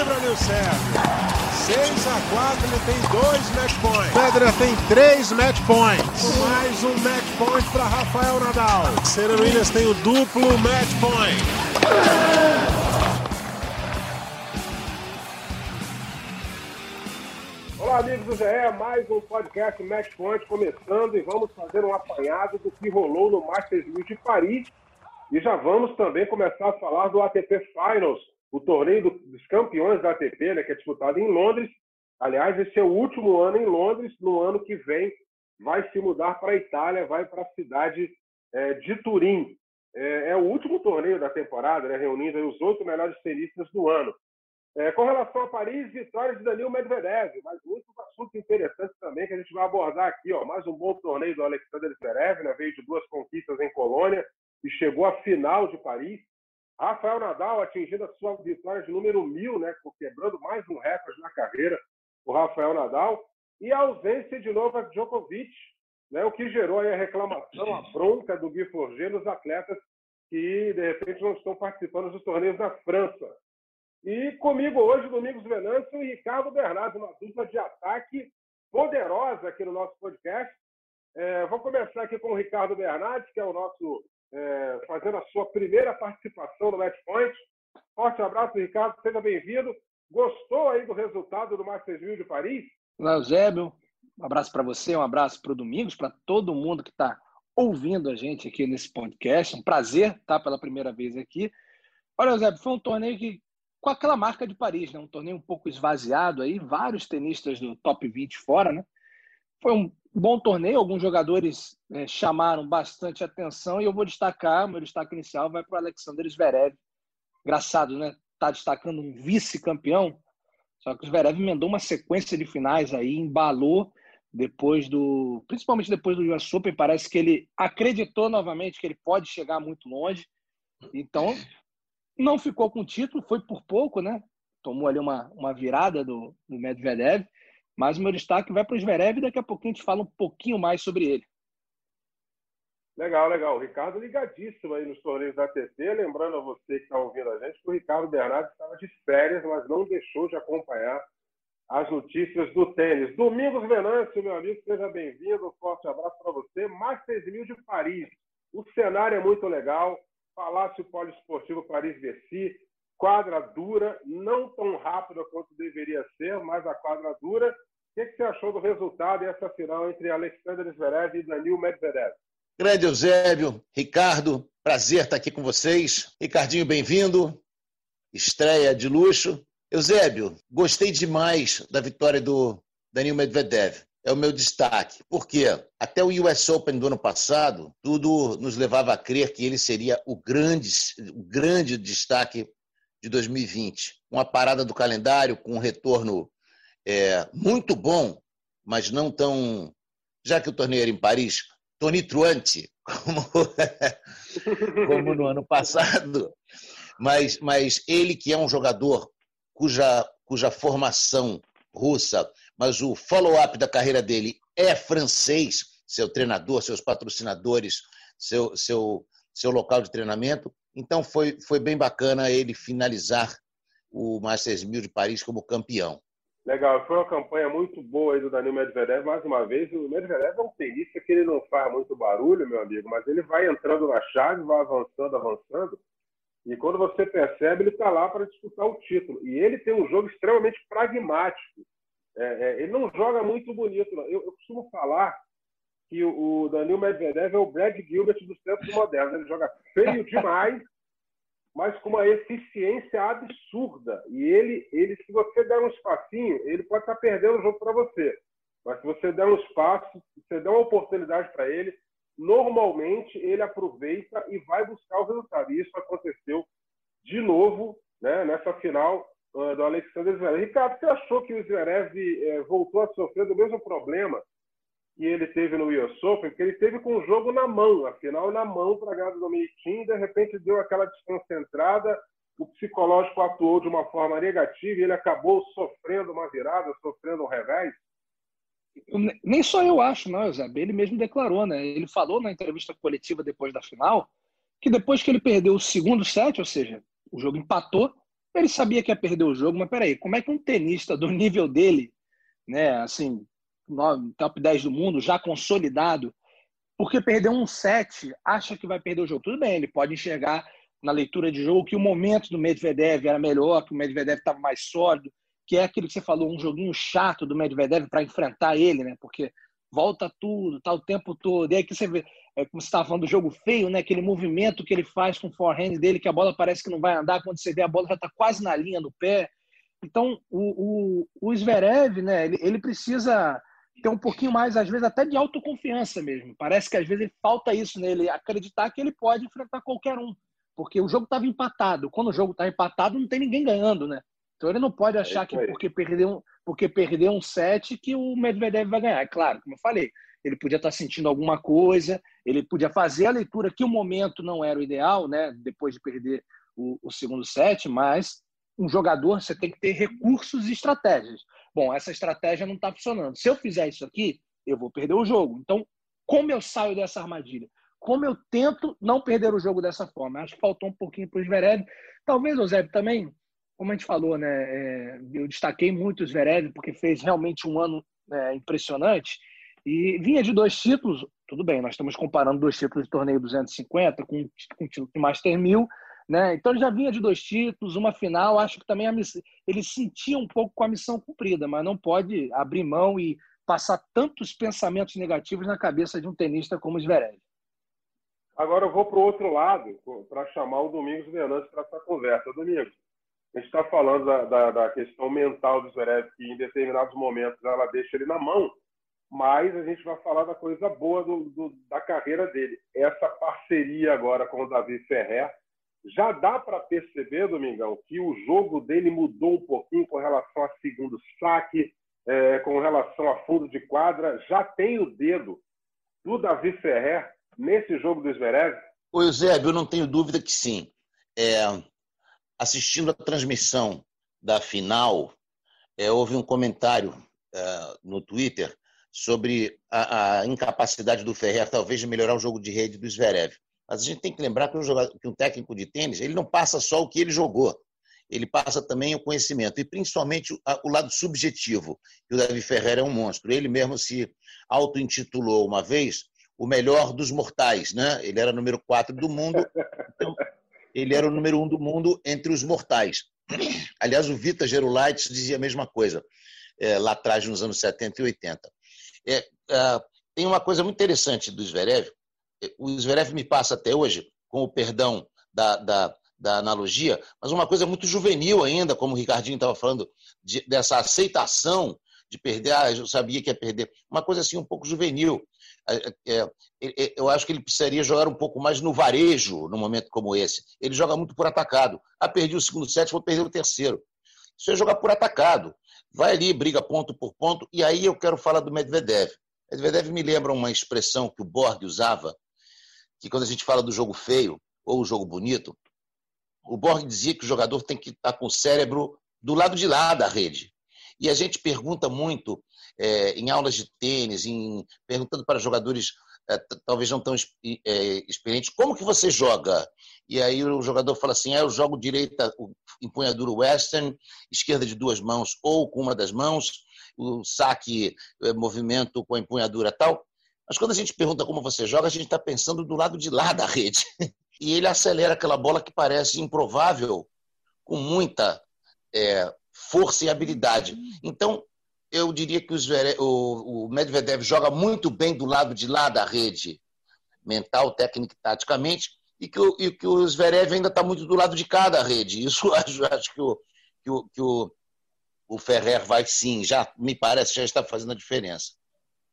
ali o Sérgio. 6 a 4, ele tem dois match points. Pedra tem três match points. Mais um match point para Rafael Nadal. Serena Williams tem o duplo match point. Olá, amigos do GE, mais um podcast Match Point começando e vamos fazer um apanhado do que rolou no Masters 1000 de Paris. E já vamos também começar a falar do ATP Finals, o torneio do, dos campeões da ATP, né, que é disputado em Londres. Aliás, esse é o último ano em Londres. No ano que vem, vai se mudar para a Itália, vai para a cidade é, de Turim. É, é, o último torneio da temporada, né, reunindo os oito melhores tenistas do ano. É, com relação a Paris, vitória de Danil Medvedev, mas muitos assuntos interessantes também que a gente vai abordar aqui. Ó. Mais um bom torneio do Alexander Zverev, né, veio de duas conquistas em Colônia e chegou à final de Paris. Rafael Nadal atingindo a sua vitória de número mil, né, quebrando mais um recorde na carreira, o Rafael Nadal. E a ausência de Novak Djokovic, né, o que gerou a reclamação, a bronca do Gui Forget nos atletas que, de repente, não estão participando dos torneios da França. E comigo hoje, Domingos Venâncio e Ricardo Bernardo, uma dupla de ataque poderosa aqui no nosso podcast. É, vou começar aqui com o Ricardo Bernardes, que é o nosso é, fazendo a sua primeira participação no Match Point. Forte abraço, Ricardo, seja bem-vindo. Gostou aí do resultado do Masters 1000 de Paris? Olá, Eusébio. Um abraço para você, um abraço para o Domingos, para todo mundo que está ouvindo a gente aqui nesse podcast. Um prazer estar pela primeira vez aqui. Olha, Eusébio, foi um torneio que, com aquela marca de Paris, né? um torneio um pouco esvaziado aí, vários tenistas do top 20 fora, né? Foi um bom torneio, alguns jogadores é, chamaram bastante atenção e eu vou destacar, meu destaque inicial vai para o Alexander Zverev. Engraçado, né? Tá destacando um vice-campeão, só que o Zverev emendou uma sequência de finais aí, embalou depois do, principalmente depois do US Open, parece que ele acreditou novamente que ele pode chegar muito longe. Então, não ficou com o título, foi por pouco, né? Tomou ali uma, uma virada do, do Medvedev, mas o meu destaque vai para o Zverev e daqui a pouquinho a gente fala um pouquinho mais sobre ele. Legal, legal. O Ricardo ligadíssimo aí nos torneios da ATP. Lembrando a você que está ouvindo a gente que o Ricardo Bernardo estava de férias, mas não deixou de acompanhar as notícias do tênis. Domingos Venâncio, meu amigo, seja bem-vindo. Um forte abraço para você. Masters 1000 de Paris. O cenário é muito legal. Palácio Poliesportivo Paris-Bercy quadra dura, não tão rápida quanto deveria ser, mas a quadra dura. O que, que você achou do resultado e essa final entre Alexander Zverev e Danil Medvedev? Grande Eusébio, Ricardo, prazer estar aqui com vocês. Ricardinho, bem-vindo. Estreia de luxo. Eusébio, gostei demais da vitória do Danil Medvedev. É o meu destaque. Por quê? Até o US Open do ano passado, tudo nos levava a crer que ele seria o grande, o grande destaque de 2020. Uma parada do calendário com um retorno é, muito bom, mas não tão. Já que o torneio era em Paris, tonitruante, como, como no ano passado. Mas, mas ele, que é um jogador cuja, cuja formação russa, mas o follow-up da carreira dele é francês, seu treinador, seus patrocinadores, seu, seu, seu local de treinamento, então foi, foi bem bacana ele finalizar o Masters 1000 de Paris como campeão. Legal, foi uma campanha muito boa aí do Danil Medvedev. Mais uma vez, o Medvedev é um tenista que ele não faz muito barulho, meu amigo, mas ele vai entrando na chave, vai avançando, avançando. E quando você percebe, ele está lá para disputar o título. E ele tem um jogo extremamente pragmático. É, é, ele não joga muito bonito. Eu, eu costumo falar que o Danil Medvedev é o Brad Gilbert dos tempos modernos. Ele joga feio demais, mas com uma eficiência absurda. E ele, ele, se você der um espacinho, ele pode estar perdendo o jogo para você. Mas se você der um espaço, se você der uma oportunidade para ele, normalmente ele aproveita e vai buscar o resultado. E isso aconteceu de novo né, nessa final uh, do Alexander Zverev. Ricardo, você achou que o Zverev eh, voltou a sofrer do mesmo problema que ele teve no US Open, porque ele teve com o jogo na mão, afinal na mão para ganhar do Dominiquim, de repente deu aquela desconcentrada, o psicológico atuou de uma forma negativa e ele acabou sofrendo uma virada, sofrendo um revés. Nem só eu acho, não, Zé. Ele mesmo declarou, né? Ele falou na entrevista coletiva depois da final que depois que ele perdeu o segundo set, ou seja, o jogo empatou, Ele sabia que ia perder o jogo, mas peraí, como é que um tenista do nível dele, né, assim, top 10 do mundo, já consolidado, porque perdeu um set, acha que vai perder o jogo? Tudo bem, ele pode enxergar na leitura de jogo que o momento do Medvedev era melhor, que o Medvedev estava mais sólido, que é aquilo que você falou, um joguinho chato do Medvedev para enfrentar ele, né? Porque volta tudo, tá o tempo todo. E aí que você vê, é, como você estava falando do jogo feio, né? Aquele movimento que ele faz com o forehand dele, que a bola parece que não vai andar, quando você vê a bola já está quase na linha do pé. Então, o, o, o Zverev, né? Ele, ele precisa ter um pouquinho mais, às vezes, até de autoconfiança mesmo. Parece que às vezes falta isso nele, acreditar que ele pode enfrentar qualquer um. Porque o jogo estava empatado. Quando o jogo está empatado, não tem ninguém ganhando, né? Então ele não pode achar é que porque perdeu, porque perdeu um set que o Medvedev vai ganhar. É claro, como eu falei, ele podia estar sentindo alguma coisa, ele podia fazer a leitura que o momento não era o ideal, né? Depois de perder o, o segundo set, mas um jogador você tem que ter recursos e estratégias. Bom, essa estratégia não está funcionando. Se eu fizer isso aqui, eu vou perder o jogo. Então, como eu saio dessa armadilha? Como eu tento não perder o jogo dessa forma? Acho que faltou um pouquinho para o Zverev. Talvez o Zé também como a gente falou, né, é, eu destaquei muito o Zverev porque fez realmente um ano é, impressionante e vinha de dois títulos. Tudo bem, nós estamos comparando dois títulos de torneio 250 com, com o título de Master 1000, né? Então ele já vinha de dois títulos, uma final. Acho que também miss... ele sentia um pouco com a missão cumprida, mas não pode abrir mão e passar tantos pensamentos negativos na cabeça de um tenista como o Zverev. Agora eu vou para o outro lado para chamar o Domingos Fernandes para essa conversa. Domingos, a gente está falando da, da, da, questão mental do Zverev, que em determinados momentos ela deixa ele na mão, mas a gente vai falar da coisa boa do, do, da carreira dele. Essa parceria agora com o Davi Ferrer, já dá para perceber, Domingão, que o jogo dele mudou um pouquinho com relação a segundo saque, é, com relação a fundo de quadra. Já tem o dedo do Davi Ferrer nesse jogo do Zverev? Oi, Eusébio, eu não tenho dúvida que sim. É, assistindo a transmissão da final, é, houve um comentário é, no Twitter sobre a, a, incapacidade do Ferrer, talvez, de melhorar o jogo de rede do Zverev. Mas a gente tem que lembrar que um, jogador, que um técnico de tênis ele não passa só o que ele jogou, ele passa também o conhecimento, e principalmente o, lado subjetivo. E o Davi Ferrer é um monstro. Ele mesmo se auto-intitulou uma vez o melhor dos mortais, né? Ele era número 4 do mundo. Então, ele era o número um do mundo entre os mortais. Aliás, o Vita Gerulaitis dizia a mesma coisa é, lá atrás, nos anos 70 e 80. É, é, tem uma coisa muito interessante do Zverev. O Zverev me passa até hoje, com o perdão da, da, da analogia, mas uma coisa muito juvenil ainda, como o Ricardinho estava falando, de, dessa aceitação de perder, ah, eu sabia que ia perder. Uma coisa assim um pouco juvenil. É, é, eu acho que ele precisaria jogar um pouco mais no varejo num momento como esse. Ele joga muito por atacado. Ah, perdi o segundo set, vou perder o terceiro. Isso é jogar por atacado. Vai ali, briga ponto por ponto, e aí eu quero falar do Medvedev. Medvedev me lembra uma expressão que o Borg usava, que quando a gente fala do jogo feio ou o jogo bonito, o Borg dizia que o jogador tem que estar com o cérebro do lado de lá da rede. E a gente pergunta muito é, em aulas de tênis, em, perguntando para jogadores é, talvez não tão é, experientes, como que você joga? E aí o jogador fala assim, ah, eu jogo direita, empunhadura western, esquerda de duas mãos ou com uma das mãos, o saque, é, movimento com a empunhadura tal. Mas quando a gente pergunta como você joga, a gente está pensando do lado de lá da rede. E ele acelera aquela bola que parece improvável, com muita é, força e habilidade. Então, eu diria que o, Medvedev joga muito bem do lado de lá da rede, mental, técnica e taticamente, e que o, e que o Zverev ainda está muito do lado de cada rede. Isso acho, acho que, o, que, o, que o, o Ferrer vai sim, já me parece, já está fazendo a diferença.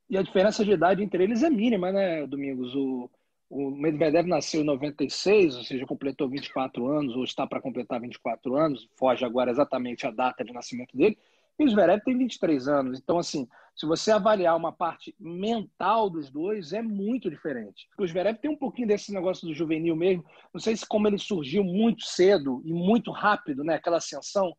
E a diferença de idade entre eles é mínima, né, Domingos? O, o Medvedev nasceu em 96, ou seja, completou 24 anos, ou está para completar 24 anos, foge agora exatamente a data de nascimento dele. E o Zverev tem 23 anos. Então, assim, se você avaliar uma parte mental dos dois, é muito diferente. O Zverev tem um pouquinho desse negócio do juvenil mesmo. Não sei se como ele surgiu muito cedo e muito rápido, né? Aquela ascensão,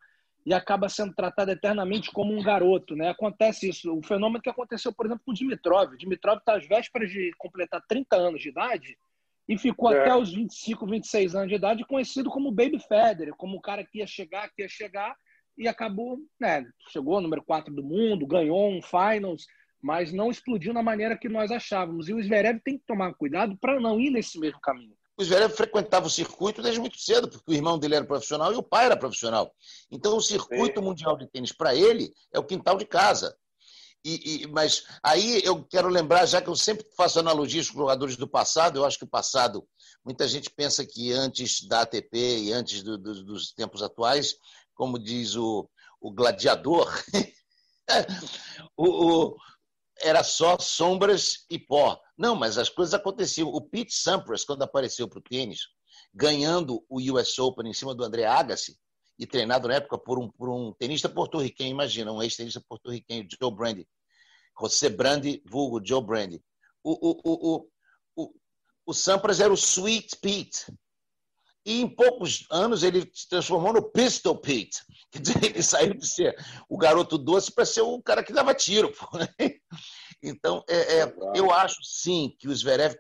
e acaba sendo tratado eternamente como um garoto, né? Acontece isso. O fenômeno que aconteceu, por exemplo, com o Dimitrov. O Dimitrov está às vésperas de completar 30 anos de idade e ficou é. até os 25, 26 anos de idade conhecido como Baby Federer, como o cara que ia chegar, que ia chegar e acabou, né, chegou número 4 do mundo, ganhou um finals, mas não explodiu na maneira que nós achávamos. E o Zverev tem que tomar cuidado para não ir nesse mesmo caminho. O Zverev frequentava o circuito desde muito cedo, porque o irmão dele era profissional e o pai era profissional. Então, o circuito Sim. mundial de tênis para ele é o quintal de casa. E, e, mas aí eu quero lembrar, já que eu sempre faço analogias com jogadores do passado, eu acho que o passado, muita gente pensa que antes da ATP e antes do, do, dos tempos atuais, como diz o, o gladiador, o, o, era só sombras e pó. Não, mas as coisas aconteciam. O Pete Sampras, quando apareceu para o tênis, ganhando o US Open em cima do André Agassi, e treinado na época por um, por um tenista porto-riquenho, imagina, um ex-tenista porto-riquenho, Joe Brandy, José Brandy, vulgo Joe Brandy. O, o, o, o, o Sampras era o Sweet Pete. E em poucos anos ele se transformou no Pistol Pete. Quer dizer, ele saiu de ser o garoto doce para ser o cara que dava tiro. Então, é, é, eu acho sim que o Zverev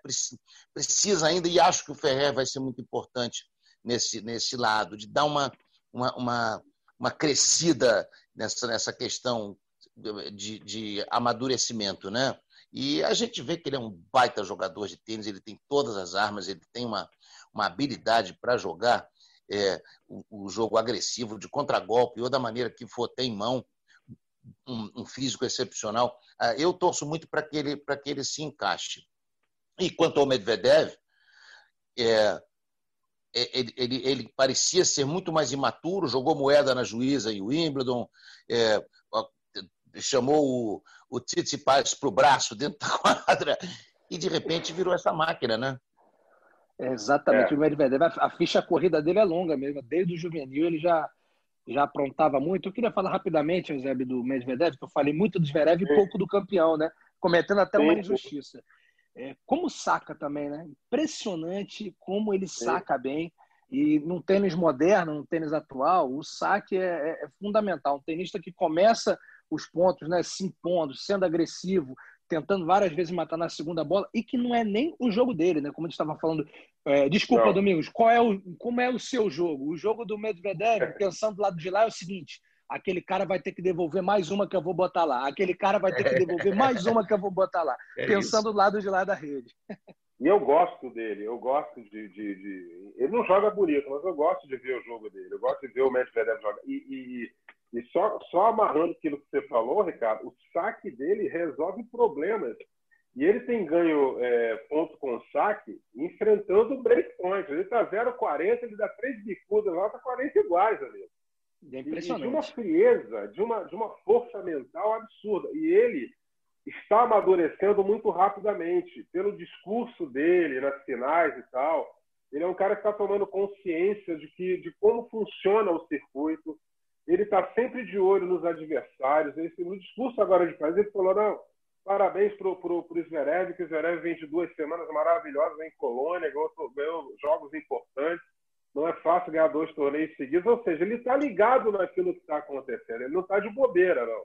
precisa ainda, e acho que o Ferrer vai ser muito importante nesse, nesse lado, de dar uma, uma, uma, uma crescida nessa, nessa questão de, de amadurecimento, né? E a gente vê que ele é um baita jogador de tênis, ele tem todas as armas, ele tem uma, uma habilidade para jogar é, o, o, jogo agressivo, de contragolpe, ou da maneira que for ter em mão, um, um físico excepcional. Ah, eu torço muito para que, ele, que ele se encaixe. E quanto ao Medvedev, é, é, ele, ele, ele, parecia ser muito mais imaturo, jogou moeda na juíza em Wimbledon, é, chamou o, o Tsitsipas para o braço dentro da quadra e de repente virou essa máquina, né? Exatamente, é. o Medvedev, a ficha corrida dele é longa mesmo, desde o juvenil ele já já aprontava muito. Eu queria falar rapidamente, Eusébio, do Medvedev, que eu falei muito do Zverev e pouco do campeão, né? Cometendo até uma injustiça. É, como saca também, né? Impressionante como ele saca bem. E num tênis moderno, num tênis atual, o saque é, é, é fundamental. Um tenista que começa os pontos, né, se impondo, sendo agressivo, tentando várias vezes matar na segunda bola e que não é nem o jogo dele, né? Como a gente estava falando. É, desculpa, não. Domingos, qual é o, como é o seu jogo? O jogo do Medvedev, pensando do lado de lá, é o seguinte: aquele cara vai ter que devolver mais uma que eu vou botar lá, aquele cara vai ter que devolver mais uma que eu vou botar lá, é pensando isso. do lado de lá da rede. E eu gosto dele, eu gosto de, de, de, Ele não joga bonito, mas eu gosto de ver o jogo dele, eu gosto de ver o Medvedev jogar. E, e e só, só amarrando aquilo que você falou, Ricardo, o saque dele resolve problemas. E ele tem ganho é, ponto com saque enfrentando o breakpoint. Ele está 0,40, ele dá três bicudas lá, está 40 iguais ali. É impressionante. E de uma frieza, de uma, de uma força mental absurda. E ele está amadurecendo muito rapidamente, pelo discurso dele nas finais e tal. Ele é um cara que está tomando consciência de, que, de como funciona o circuito, ele está sempre de olho nos adversários. Esse, no discurso agora de paz, ele falou: não, parabéns para o Zverev, que o Zverev vem de duas semanas maravilhosas em Colônia, ganhou, ganhou jogos importantes. Não é fácil ganhar dois torneios seguidos. Ou seja, ele está ligado naquilo que está acontecendo. Ele não está de bobeira, não.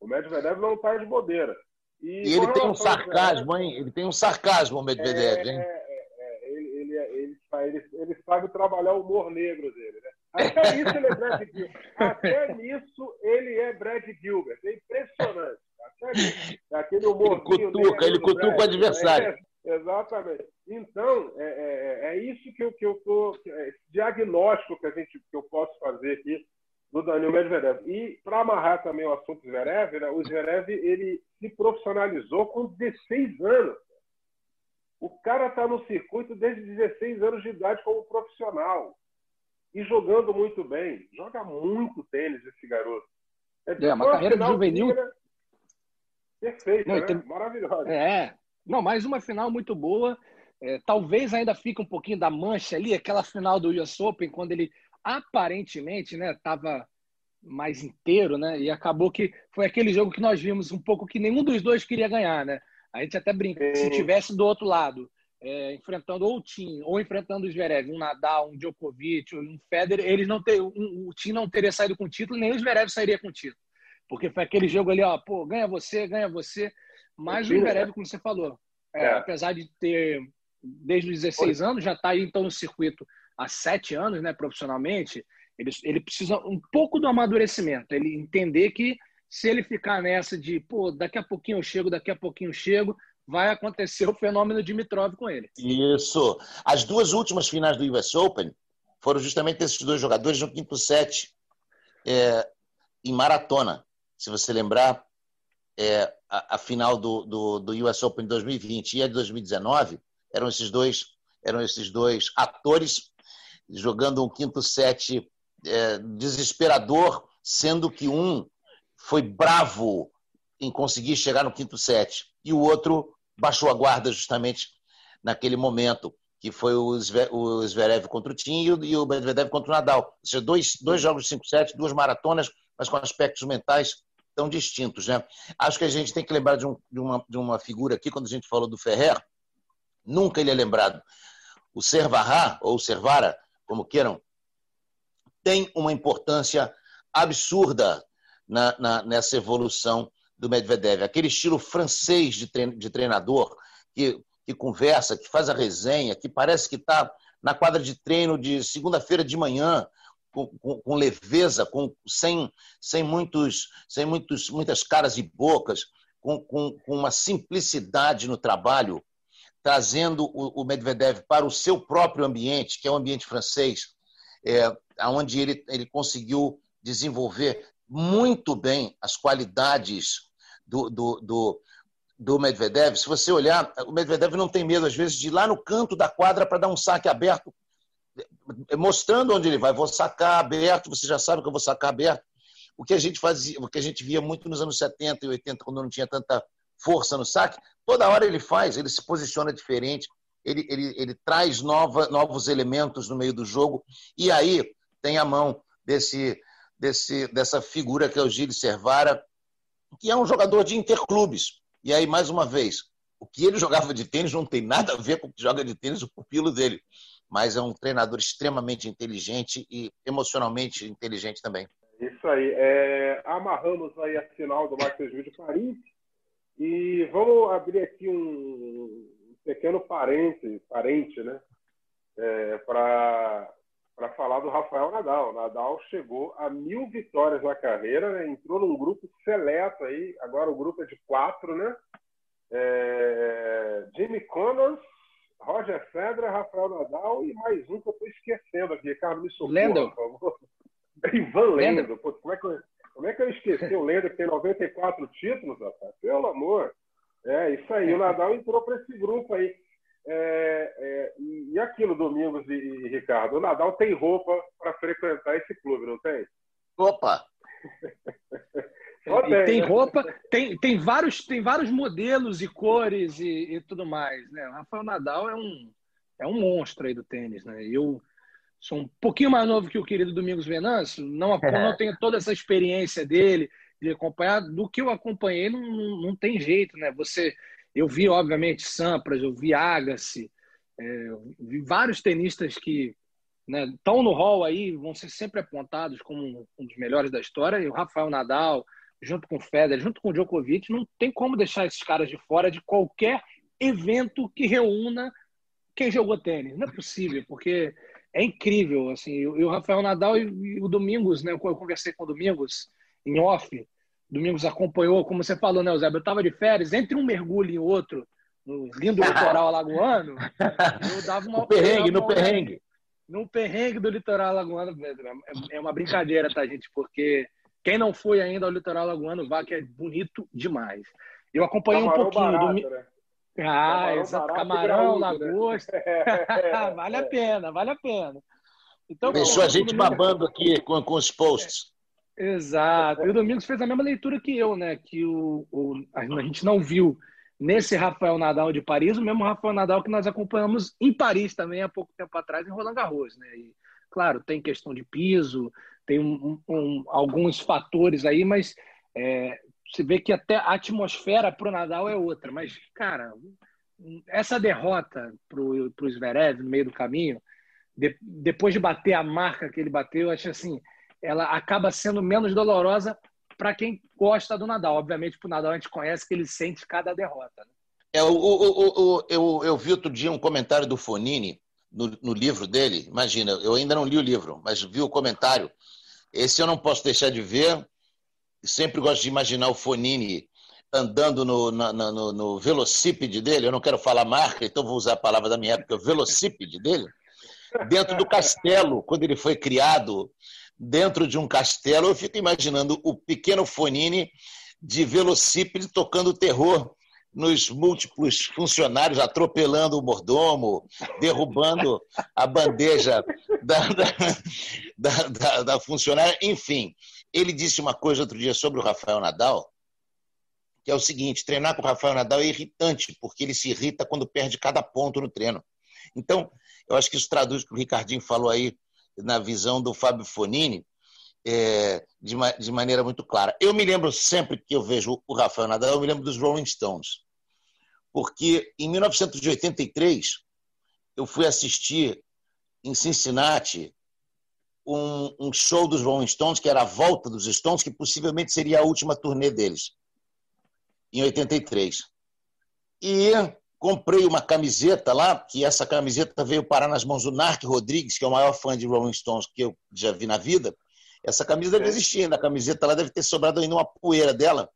O Medvedev não está de bobeira. E, e ele tem um sarcasmo, hein? Ele tem um sarcasmo, o Medvedev, é, hein? É, é, ele, ele, ele, ele, ele sabe trabalhar o humor negro dele, né? Até isso ele é Brad Gilbert. Até nisso ele é Brad Gilbert. É impressionante. Até nisso. É aquele humor. Ele cutuca, ele cutuca o adversário. É, exatamente. Então, é, é, é, isso que eu, que eu tô, é, esse diagnóstico que, a gente, que eu posso fazer aqui do Daniel Medvedev. E para amarrar também o assunto Zverev, né, o Zverev ele se profissionalizou com 16 anos. O cara está no circuito desde 16 anos de idade como profissional e jogando muito bem. Joga muito tênis esse garoto. É, é uma carreira de juvenil. Perfeita, né? tem... maravilhosa. É, não, mais uma final muito boa. É, talvez ainda fique um pouquinho da mancha ali, aquela final do US Open, quando ele aparentemente estava né, mais inteiro, né? E acabou que foi aquele jogo que nós vimos um pouco que nenhum dos dois queria ganhar, né? A gente até brinca, se tivesse do outro lado, é, enfrentando ou o Tim ou enfrentando o Zverev, um Nadal, um Djokovic, um Federer, eles não ter, um, o Tim não teria saído com o título, nem o Zverev sairia com o título. Porque foi aquele jogo ali, ó, pô, ganha você, ganha você. Mas o Zverev, como você falou, é, é. apesar de ter desde os 16 Foi. anos, já está aí então no circuito há sete anos, né, profissionalmente. Ele, ele precisa um pouco do amadurecimento, ele entender que se ele ficar nessa de, pô, daqui a pouquinho eu chego, daqui a pouquinho eu chego, vai acontecer o fenômeno Dimitrov com ele. Isso. As duas últimas finais do US Open foram justamente esses dois jogadores no quinto set é, em maratona. Se você lembrar, é, a, a, final do, do, do US Open 2020 e a de 2019 eram esses dois eram esses dois atores jogando um quinto set é, desesperador, sendo que um foi bravo em conseguir chegar no quinto set e o outro baixou a guarda justamente naquele momento, que foi o Zverev contra o Tim e o Medvedev contra o Nadal. Ou seja, dois, dois jogos de 5 sets, duas maratonas, mas com aspectos mentais tão distintos. Né? Acho que a gente tem que lembrar de, um, de, uma, de uma figura aqui, quando a gente falou do Ferrer, nunca ele é lembrado. O Servará, ou Servara, como queiram, tem uma importância absurda na, na, nessa evolução do Medvedev. Aquele estilo francês de, de treinador que, que conversa, que faz a resenha, que parece que está na quadra de treino de segunda-feira de manhã, com, com, com, leveza, com, sem, sem, muitos, sem muitos, muitas caras e bocas, com, com, com uma simplicidade no trabalho, trazendo o, o, Medvedev para o seu próprio ambiente, que é o ambiente francês, é, onde ele, ele conseguiu desenvolver muito bem as qualidades do, do, do, do Medvedev. Se você olhar, o Medvedev não tem medo, às vezes, de ir lá no canto da quadra para dar um saque aberto, mostrando onde ele vai. Vou sacar aberto, você já sabe que eu vou sacar aberto. O que a gente fazia, o que a gente via muito nos anos 70 e 80, quando não tinha tanta força no saque, toda hora ele faz, ele se posiciona diferente, ele, ele, ele traz nova, novos elementos no meio do jogo, e aí tem a mão desse, desse, dessa figura que é o Gilles Servara, que é um jogador de interclubes. E aí, mais uma vez, o que ele jogava de tênis não tem nada a ver com o que joga de tênis o pupilo dele. Mas é um treinador extremamente inteligente e emocionalmente inteligente também. Isso aí. É, amarramos aí a final do Masters de Paris e vamos abrir aqui um pequeno parente, parente né? É, para para falar do Rafael Nadal. Nadal chegou a mil vitórias na carreira, né? entrou num grupo seleto aí, agora o grupo é de quatro, né? É... Jimmy Connors, Roger Federer, Rafael Nadal e mais um que eu estou esquecendo aqui. Carlos, me socorra, por favor. Ivan Lendo. como, é que eu, como é que eu esqueci o Lendo que tem 94 títulos, rapaz? Pelo amor. É, isso aí. O Nadal entrou para esse grupo aí. É, é, e aquilo, Domingos e, e, Ricardo, o Nadal tem roupa para frequentar esse clube, não tem? Opa! tem, tem né? roupa, tem, tem, vários, tem vários modelos e cores e, e, tudo mais. Né? O Rafael Nadal é um, é um monstro aí do tênis. Né? Eu sou um pouquinho mais novo que o querido Domingos Venâncio, não, não tenho toda essa experiência dele de acompanhar. Do que eu acompanhei, não, não, não tem jeito. Né? Você eu vi, obviamente, Sampras, eu vi Agassi, é, vi vários tenistas que estão né, no hall aí, vão ser sempre apontados como um dos melhores da história, e o Rafael Nadal, junto com o Federer, junto com o Djokovic, não tem como deixar esses caras de fora de qualquer evento que reúna quem jogou tênis. Não é possível, porque é incrível. Assim, o Rafael Nadal e, e o Domingos, né, eu conversei com o Domingos em off, Domingos acompanhou, como você falou, né, Eusébio? Eu estava de férias, entre um mergulho e outro, no lindo litoral alagoano, eu dava uma. No perrengue, no perrengue. No perrengue do litoral alagoano, é, é uma brincadeira, tá, gente? Porque quem não foi ainda ao litoral alagoano, vá, que é bonito demais. Eu acompanhei camarão um pouquinho. Barato, do... né? Ah, exato. Camarão, né? lagosta. Né? vale a pena, vale a pena. Então, Deixou a gente babando aqui com, com os posts. Exato. E o Domingos fez a mesma leitura que eu, né? Que o, o, a gente não viu nesse Rafael Nadal de Paris o mesmo Rafael Nadal que nós acompanhamos em Paris também há pouco tempo atrás, em Roland Garros, né? E, claro, tem questão de piso, tem um, um, alguns fatores aí, mas é, você vê que até a atmosfera para o Nadal é outra. Mas, cara, essa derrota para o Zverev no meio do caminho, de, depois de bater a marca que ele bateu, eu acho assim ela acaba sendo menos dolorosa para quem gosta do Nadal. Obviamente, para o Nadal a gente conhece que ele sente cada derrota. Né? É, o, o, o, eu, eu vi outro dia um comentário do Fonini no, no, livro dele. Imagina, eu ainda não li o livro, mas vi o comentário. Esse eu não posso deixar de ver. Sempre gosto de imaginar o Fonini andando no, na, no, no velocípede dele. Eu não quero falar marca, então vou usar a palavra da minha época, velocípede dele. Dentro do castelo, quando ele foi criado, dentro de um castelo, eu fico imaginando o pequeno Fonini de velocípede tocando terror nos múltiplos funcionários, atropelando o mordomo, derrubando a bandeja da, da, da, da, funcionária. Enfim, ele disse uma coisa outro dia sobre o Rafael Nadal, que é o seguinte: treinar com o Rafael Nadal é irritante, porque ele se irrita quando perde cada ponto no treino. Então, eu acho que isso traduz o que o Ricardinho falou aí na visão do Fábio Fonini, é, de, de, maneira muito clara. Eu me lembro sempre que eu vejo o Rafael Nadal, eu me lembro dos Rolling Stones. Porque em 1983 eu fui assistir em Cincinnati um, um, show dos Rolling Stones, que era a volta dos Stones, que possivelmente seria a última turnê deles, em 83. E comprei uma camiseta lá, que essa camiseta veio parar nas mãos do Narc Rodrigues, que é o maior fã de Rolling Stones que eu já vi na vida. Essa camisa deve existir ainda, a camiseta lá deve ter sobrado ainda uma poeira dela.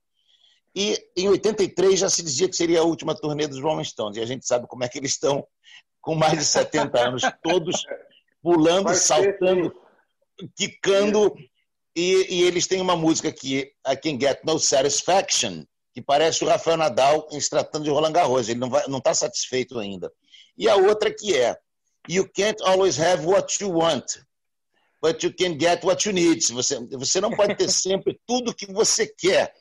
E em 83 já se dizia que seria a última turnê dos Rolling Stones, e a gente sabe como é que eles estão com mais de 70 anos, todos pulando, Vai saltando, quicando, e, e, eles têm uma música que I Can Get No Satisfaction, que parece o Rafael Nadal em se tratando de Roland Garros, ele não está satisfeito ainda. E a outra que é You can't always have what you want, but you can get what you need. Você, você não pode ter sempre tudo que você quer,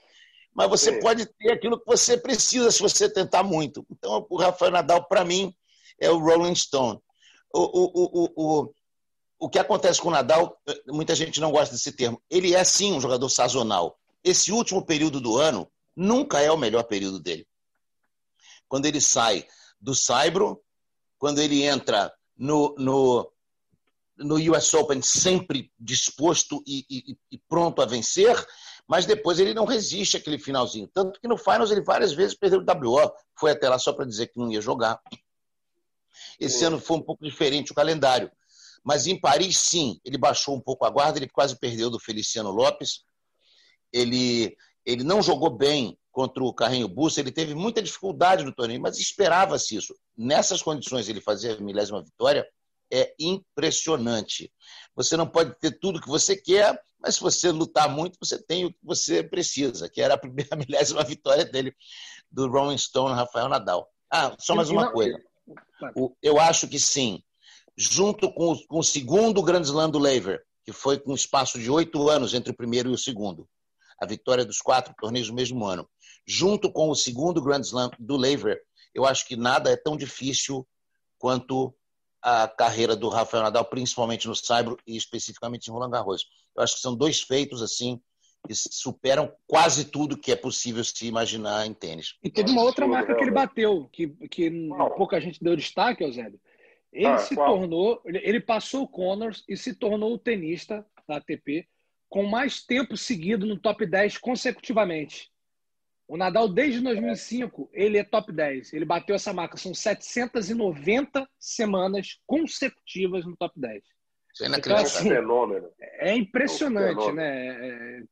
mas você Sim. pode ter aquilo que você precisa se você tentar muito. Então, o Rafael Nadal, para mim, é o Rolling Stone. O, o, o, o, o que acontece com o Nadal, muita gente não gosta desse termo, ele é sim um jogador sazonal. Esse último período do ano nunca é o melhor período dele. Quando ele sai do Saibro, quando ele entra no, no, no US Open sempre disposto e, e, e, pronto a vencer, mas depois ele não resiste aquele finalzinho. Tanto que no Finals ele várias vezes perdeu o WO, foi até lá só para dizer que não ia jogar. Esse ano foi um pouco diferente o calendário. Mas em Paris, sim, ele baixou um pouco a guarda, ele quase perdeu do Feliciano Lopes. Ele, ele não jogou bem contra o Carrinho Bussa, ele teve muita dificuldade no torneio, mas esperava-se isso. Nessas condições, ele fazer a milésima vitória, é impressionante. Você não pode ter tudo que você quer, mas se você lutar muito, você tem o que você precisa, que era a primeira milésima vitória dele, do Rolling Stone, Rafael Nadal. Ah, só mais uma coisa. Eu acho que sim, junto com o, com o segundo Grand Slam do Lever, que foi com um espaço de oito anos entre o primeiro e o segundo, a vitória dos quatro torneios no mesmo ano, junto com o segundo Grand Slam do Lever, eu acho que nada é tão difícil quanto a carreira do Rafael Nadal, principalmente no Saibro e especificamente em Roland Garros. Eu acho que são dois feitos assim que superam quase tudo que é possível se imaginar em tênis. E teve uma outra marca que ele bateu, que, que pouca gente deu destaque, Eusébio. Ele ah, se qual? tornou, ele passou o Connors e se tornou o tenista da ATP com mais tempo seguido no top 10 consecutivamente. O Nadal, desde 2005, ele é top 10. Ele bateu essa marca. São 790 semanas consecutivas no top 10. Isso é então, assim, fenômeno. É impressionante, é né? É,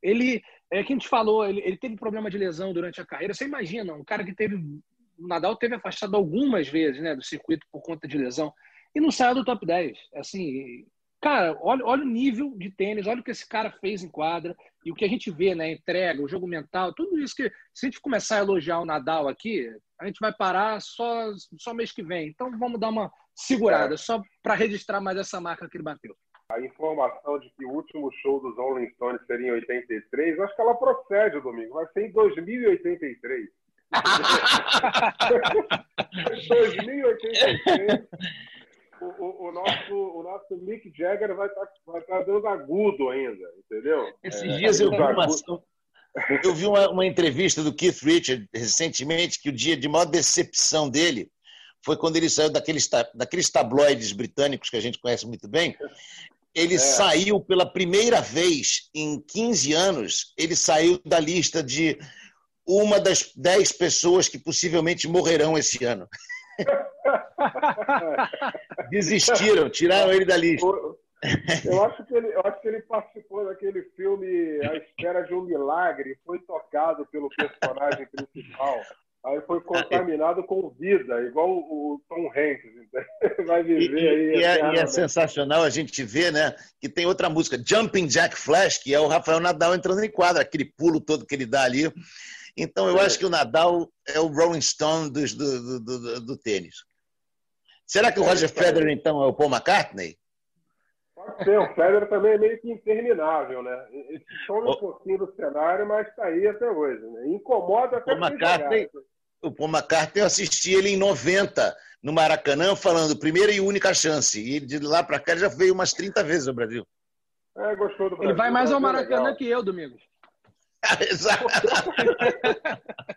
ele, é que a gente falou, ele, ele, teve problema de lesão durante a carreira. Você imagina, um cara que teve. O Nadal teve afastado algumas vezes né, do circuito por conta de lesão e não saiu do top 10. Assim, Cara, olha, olha o nível de tênis, olha o que esse cara fez em quadra e o que a gente vê, né? Entrega, o jogo mental, tudo isso que. Se a gente começar a elogiar o Nadal aqui, a gente vai parar só, só mês que vem. Então vamos dar uma segurada, só para registrar mais essa marca que ele bateu. A informação de que o último show dos Rolling Stones seria em 83, acho que ela procede, Domingo. Vai ser em 2083. 2083 o, o, nosso, o nosso Mick Jagger vai estar tá, vai tá dando agudo ainda, entendeu? Esses é, dias eu vi, uma, eu vi uma, uma, entrevista do Keith Richard recentemente que o dia de maior decepção dele foi quando ele saiu daqueles, daqueles tabloides britânicos que a gente conhece muito bem. Ele é. saiu pela primeira vez em 15 anos, ele saiu da lista de uma das dez pessoas que possivelmente morrerão esse ano. Desistiram, tiraram ele da lista. Eu acho, que ele, eu acho que ele participou daquele filme A Espera de um Milagre, foi tocado pelo personagem principal. Aí foi contaminado com vida, igual o Tom Hanks. Vai viver e, aí. E é, e é sensacional a gente ver, né? Que tem outra música, Jumping Jack Flash, que é o Rafael Nadal entrando em quadra, aquele pulo todo que ele dá ali. Então eu acho que o Nadal é o Rolling Stone do, do, do, do tênis. Será que o Roger Federer, então, é o Paul McCartney? Pode ser, o Federer também é meio que interminável, né? Ele some um pouquinho do cenário, mas está aí até hoje. Né? Incomoda até Paul McCartney, O Paul McCartney, eu assisti ele em 90, no Maracanã, falando primeira e única chance. E de lá para cá ele já veio umas 30 vezes ao Brasil. É, gostou do Brasil. Ele vai mais ao Maracanã que eu, Domingos. Exato.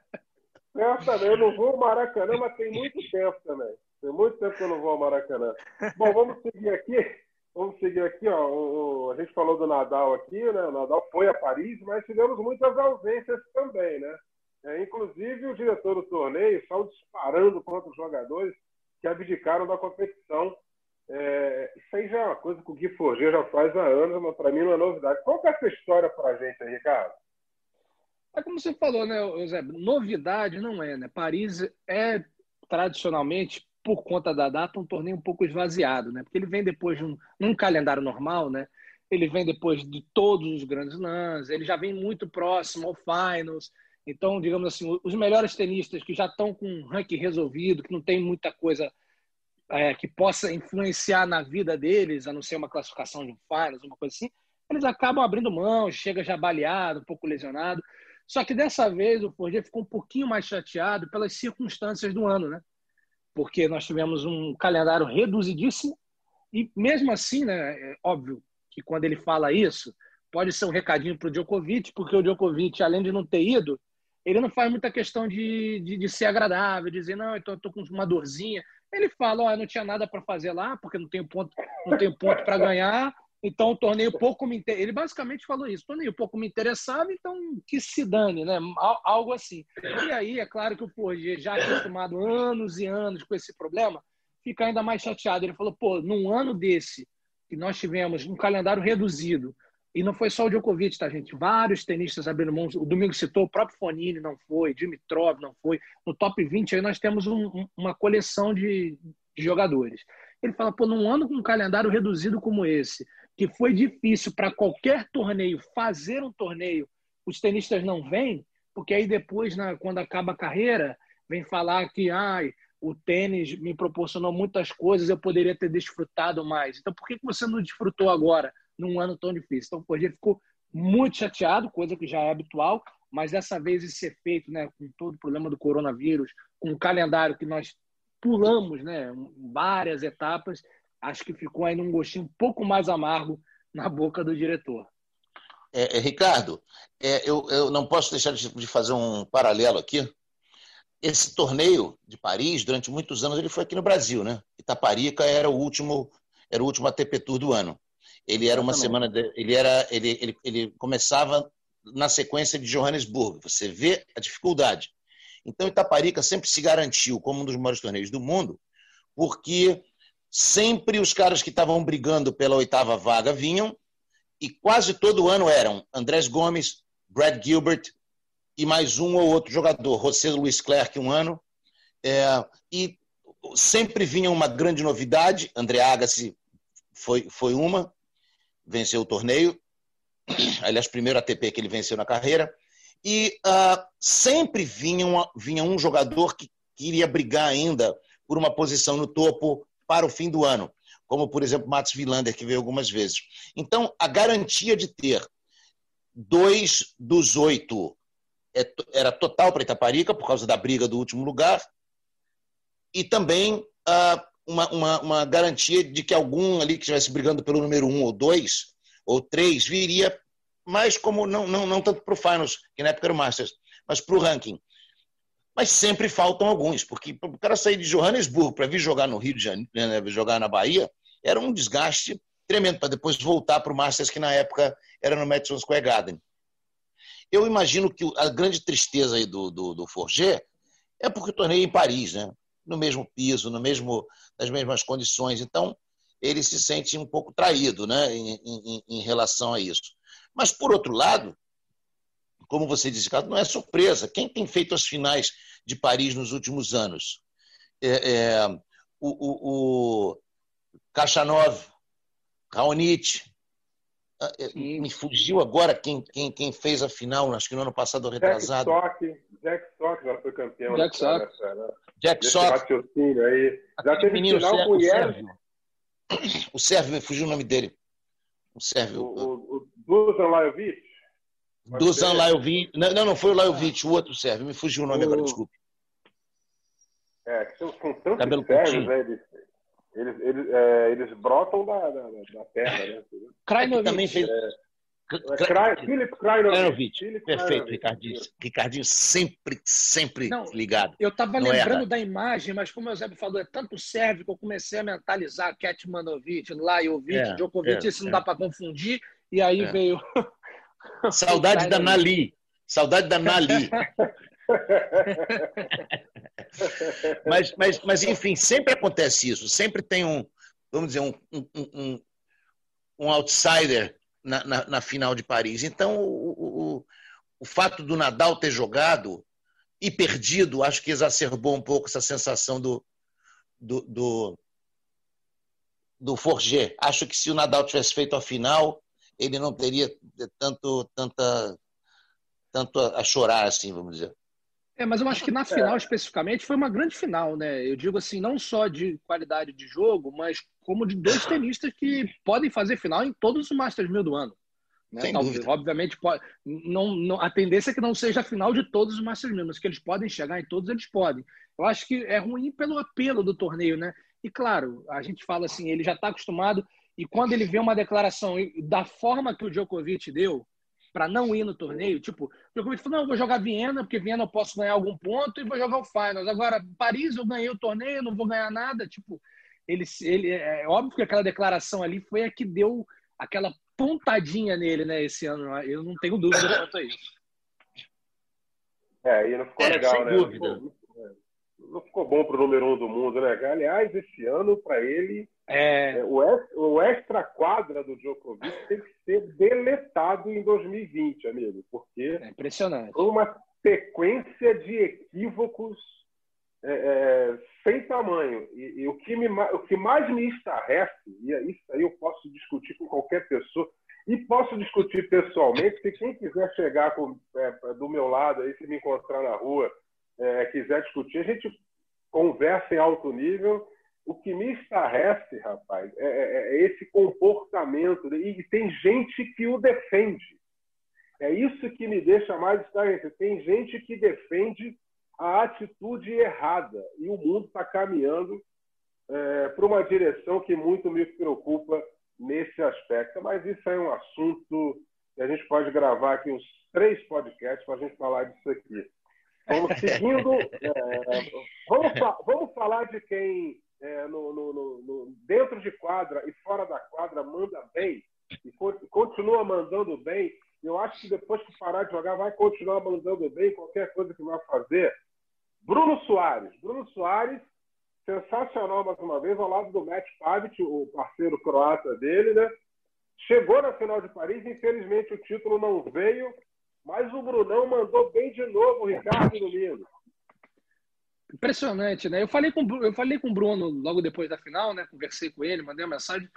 É, também. Eu não vou ao Maracanã, mas tem muito tempo também. Tem muito tempo que eu não vou ao Maracanã. Bom, vamos seguir aqui. Vamos seguir aqui, ó. O, o, a gente falou do Nadal aqui, né? O Nadal foi a Paris, mas tivemos muitas ausências também, né? É, inclusive o diretor do torneio saiu disparando contra os jogadores que abdicaram da competição. É, isso aí já é uma coisa que o Gui Forger já faz há anos, mas para mim não é novidade. Qual que é essa história para a gente aí, Ricardo? É como você falou, né, José? Novidade não é, né? Paris é tradicionalmente por conta da data, um torneio um pouco esvaziado, né? Porque ele vem depois de um calendário normal, né? Ele vem depois de todos os grandes lãs, ele já vem muito próximo ao finals. Então, digamos assim, os melhores tenistas que já estão com um ranking resolvido, que não tem muita coisa é, que possa influenciar na vida deles, a não ser uma classificação de um finals, uma coisa assim, eles acabam abrindo mão, chega já baleado, um pouco lesionado. Só que dessa vez o Forget ficou um pouquinho mais chateado pelas circunstâncias do ano, né? Porque nós tivemos um calendário reduzidíssimo e mesmo assim, né, é óbvio que quando ele fala isso, pode ser um recadinho para o Djokovic, porque o Djokovic, além de não ter ido, ele não faz muita questão de, de, de ser agradável, dizer, não, então eu estou com uma dorzinha. Ele fala, ó, oh, não tinha nada para fazer lá, porque não tenho ponto, não tenho ponto para ganhar, então o torneio pouco me inter... Ele basicamente falou isso, torneio pouco me interessava, então que se dane, né? Algo assim. E aí, é claro que o Forger, já acostumado anos e anos com esse problema, fica ainda mais chateado. Ele falou, pô, num ano desse, que nós tivemos um calendário reduzido, e não foi só o Djokovic, tá, gente? Vários tenistas abrindo mão. O Domingo citou, o próprio Fonini não foi, Dimitrov não foi. No top 20 aí nós temos um, uma coleção de, de jogadores. Ele fala, pô, num ano com um calendário reduzido como esse, que foi difícil para qualquer torneio fazer um torneio, os tenistas não vêm, porque aí depois, quando acaba a carreira, vem falar que ai, o tênis me proporcionou muitas coisas, eu poderia ter desfrutado mais. Então, por que você não desfrutou agora, num ano tão difícil? Então, o Forget ficou muito chateado, coisa que já é habitual, mas dessa vez esse efeito, né, com todo o problema do coronavírus, com o calendário que nós pulamos, né, várias etapas, acho que ficou ainda um gostinho um pouco mais amargo na boca do diretor. É, é, Ricardo, é, eu, eu, não posso deixar de, de, fazer um paralelo aqui. Esse torneio de Paris, durante muitos anos, ele foi aqui no Brasil, né? Itaparica era o último, era o último ATP Tour do ano. Ele era uma semana, de, ele era, ele, ele, ele começava na sequência de Johannesburgo. Você vê a dificuldade. Então, Itaparica sempre se garantiu como um dos maiores torneios do mundo, porque sempre os caras que estavam brigando pela oitava vaga vinham, e quase todo ano eram Andrés Gomes, Brad Gilbert e mais um ou outro jogador, José Luiz Clerc um ano, é, e sempre vinha uma grande novidade, André Agassi foi, foi uma, venceu o torneio, aliás, primeiro ATP que ele venceu na carreira, e uh, sempre vinha, uma, vinha um jogador que queria brigar ainda por uma posição no topo para o fim do ano, como, por exemplo, Matos Villander, que veio algumas vezes. Então, a garantia de ter dois dos oito é era total para Itaparica, por causa da briga do último lugar, e também uh, uma, uma, uma, garantia de que algum ali que estivesse brigando pelo número um ou dois, ou três, viria mais como, não, não, não tanto para o Finals, que na época era o Masters, mas para o ranking mas sempre faltam alguns, porque o cara sair de Johannesburgo para vir jogar no Rio de Janeiro, né, jogar na Bahia, era um desgaste tremendo para depois voltar para o Masters, que na época era no Madison Square Garden. Eu imagino que a grande tristeza aí do, do, do Forget é porque o torneio em Paris, né? no mesmo piso, no mesmo, nas mesmas condições. Então, ele se sente um pouco traído né? em, em, em relação a isso. Mas, por outro lado, como você disse, não é surpresa. Quem tem feito as finais de Paris nos últimos anos? É, é, o, o, o Kachanov, Raonic, ah, é, me fugiu agora quem, quem, quem fez a final, acho que no ano passado retrasado. Jack Sock, Jack Sock já foi campeão. Jack Sock. Né? Jack Sock. Já teve menino, final com o Sérvio. O Sérvio, me fugiu o nome dele. O Sérvio. O, o, o Dusan Lajovic? Dusan Lajovic. Não, não foi o Lajovic, o outro Sérvio. Me fugiu o nome o... agora, desculpe. É, são tantos Cabelo sérvios, né? Eles, eles, eles, é, eles brotam da, da, da terra, né? Krajinovic. também fez... É. É, Philip Krajinovic. Perfeito, Ricardinho. Ricardinho sempre, sempre não, ligado. Eu estava lembrando erra. da imagem, mas como o Eusébio falou, é tanto sérvio que eu comecei a mentalizar Ketmanovic, Lajovic, é, Djokovic, é, isso não é. dá para confundir, e aí é. veio... Saudade da Nali. Saudade da Nali. mas, mas, mas, enfim, sempre acontece isso. Sempre tem um, vamos dizer, um, um, um, um outsider na, na, na, final de Paris. Então, o, o, o fato do Nadal ter jogado e perdido, acho que exacerbou um pouco essa sensação do, do, do, do Forget. Acho que se o Nadal tivesse feito a final, ele não teria tanto, tanta, tanto a chorar, assim, vamos dizer. É, mas eu acho que na final, especificamente, foi uma grande final, né? Eu digo assim, não só de qualidade de jogo, mas como de dois tenistas que podem fazer final em todos os Masters 1000 do ano. Né? Talvez. Obviamente, pode, não, não, a tendência é que não seja a final de todos os Masters 1000, mas que eles podem chegar em todos, eles podem. Eu acho que é ruim pelo apelo do torneio, né? E claro, a gente fala assim, ele já está acostumado, e quando ele vê uma declaração da forma que o Djokovic deu, para não ir no torneio. Tipo, o Djokovic falou: não, eu vou jogar Viena, porque Viena eu posso ganhar algum ponto e vou jogar o Finals. Agora, Paris eu ganhei o torneio, não vou ganhar nada. Tipo, ele, ele é, é óbvio que aquela declaração ali foi a que deu aquela pontadinha nele, né, esse ano. Eu não tenho dúvida quanto a isso. É, e não ficou é, legal, né? Dúvida. Não ficou, não ficou bom para o número um do mundo, né? Aliás, esse ano, para ele, é... é o, extra, o extra quadra do Djokovic tem que ser deletado em 2020, amigo, porque é impressionante. uma sequência de equívocos é, é, sem tamanho. E, e, o, que me, o que mais me estarrece, e é isso aí eu posso discutir com qualquer pessoa, e posso discutir pessoalmente, se quem quiser chegar com, é, do meu lado, aí, se me encontrar na rua, quiser discutir, a gente conversa em alto nível o que me estarrece, rapaz, é, é, é esse comportamento. E tem gente que o defende. É isso que me deixa mais estarrecido. Tem gente que defende a atitude errada. E o mundo está caminhando é, para uma direção que muito me preocupa nesse aspecto. Mas isso é um assunto que a gente pode gravar aqui uns três podcasts para a gente falar disso aqui. Vamos seguindo. É, vamos, vamos falar de quem é, no, no, no, dentro de quadra e fora da quadra manda bem e continua mandando bem. Eu acho que depois que parar de jogar vai continuar mandando bem qualquer coisa que vai fazer. Bruno Soares. Bruno Soares, sensacional mais uma vez, ao lado do Matt Pavic, o parceiro croata dele, né? Chegou na final de Paris, infelizmente o título não veio, mas o Brunão mandou bem de novo, Ricardo Domingo. Impressionante, né? Eu falei com eu falei com o Bruno logo depois da final, né? Conversei com ele, mandei uma mensagem.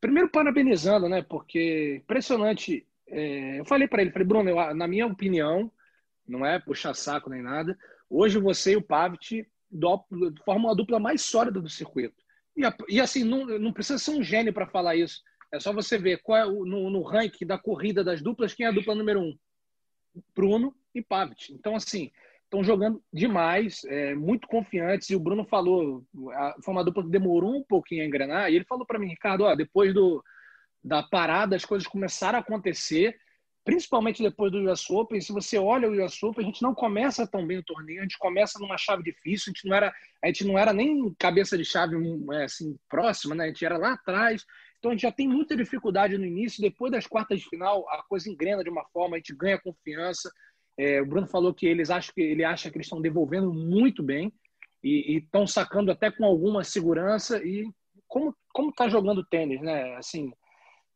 Primeiro parabenizando, né? Porque impressionante. É... eu falei para ele, falei Bruno, eu, na minha opinião, não é puxar saco nem nada. Hoje você e o Pavit formam a dupla mais sólida do circuito. E, e assim, não, não precisa ser um gênio para falar isso. É só você ver qual é o, no, no ranking da corrida das duplas quem é a dupla número um. Bruno e Pavit. Então, assim, estão jogando demais, é, muito confiantes. E o Bruno falou, a, foi uma dupla que demorou um pouquinho a engrenar. E ele falou para mim, Ricardo, ó, depois do, da parada, as coisas começaram a acontecer, principalmente depois do US Open. Se você olha o US Open, a gente não começa tão bem o torneio, a gente começa numa chave difícil, a gente não era, a gente não era nem cabeça de chave é, assim próxima, né? A gente era lá atrás. Então a gente já tem muita dificuldade no início, depois das quartas de final a coisa engrena de uma forma, a gente ganha confiança. É, o Bruno falou que eles acham que ele acha que eles estão devolvendo muito bem e estão sacando até com alguma segurança e como como está jogando tênis, né? Assim,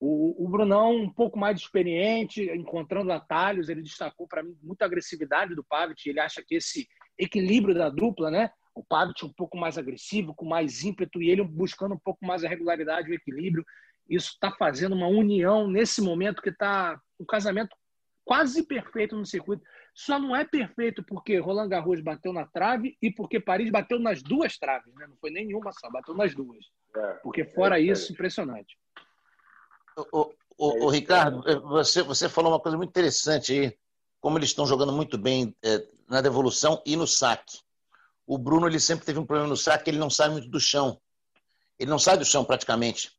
o, o Brunão um pouco mais experiente, encontrando atalhos, ele destacou para mim muita agressividade do Pavic. Ele acha que esse equilíbrio da dupla, né? O Pavic um pouco mais agressivo, com mais ímpeto e ele buscando um pouco mais a regularidade, o equilíbrio. Isso está fazendo uma união nesse momento que está um casamento quase perfeito no circuito. Só não é perfeito porque Roland Garros bateu na trave e porque Paris bateu nas duas traves, né? Não foi nenhuma só, bateu nas duas. É, porque fora é isso, impressionante. O, o, o, Ricardo, você, você falou uma coisa muito interessante aí, como eles estão jogando muito bem é, na devolução e no saque. O Bruno ele sempre teve um problema no saque, ele não sai muito do chão. Ele não sai do chão praticamente.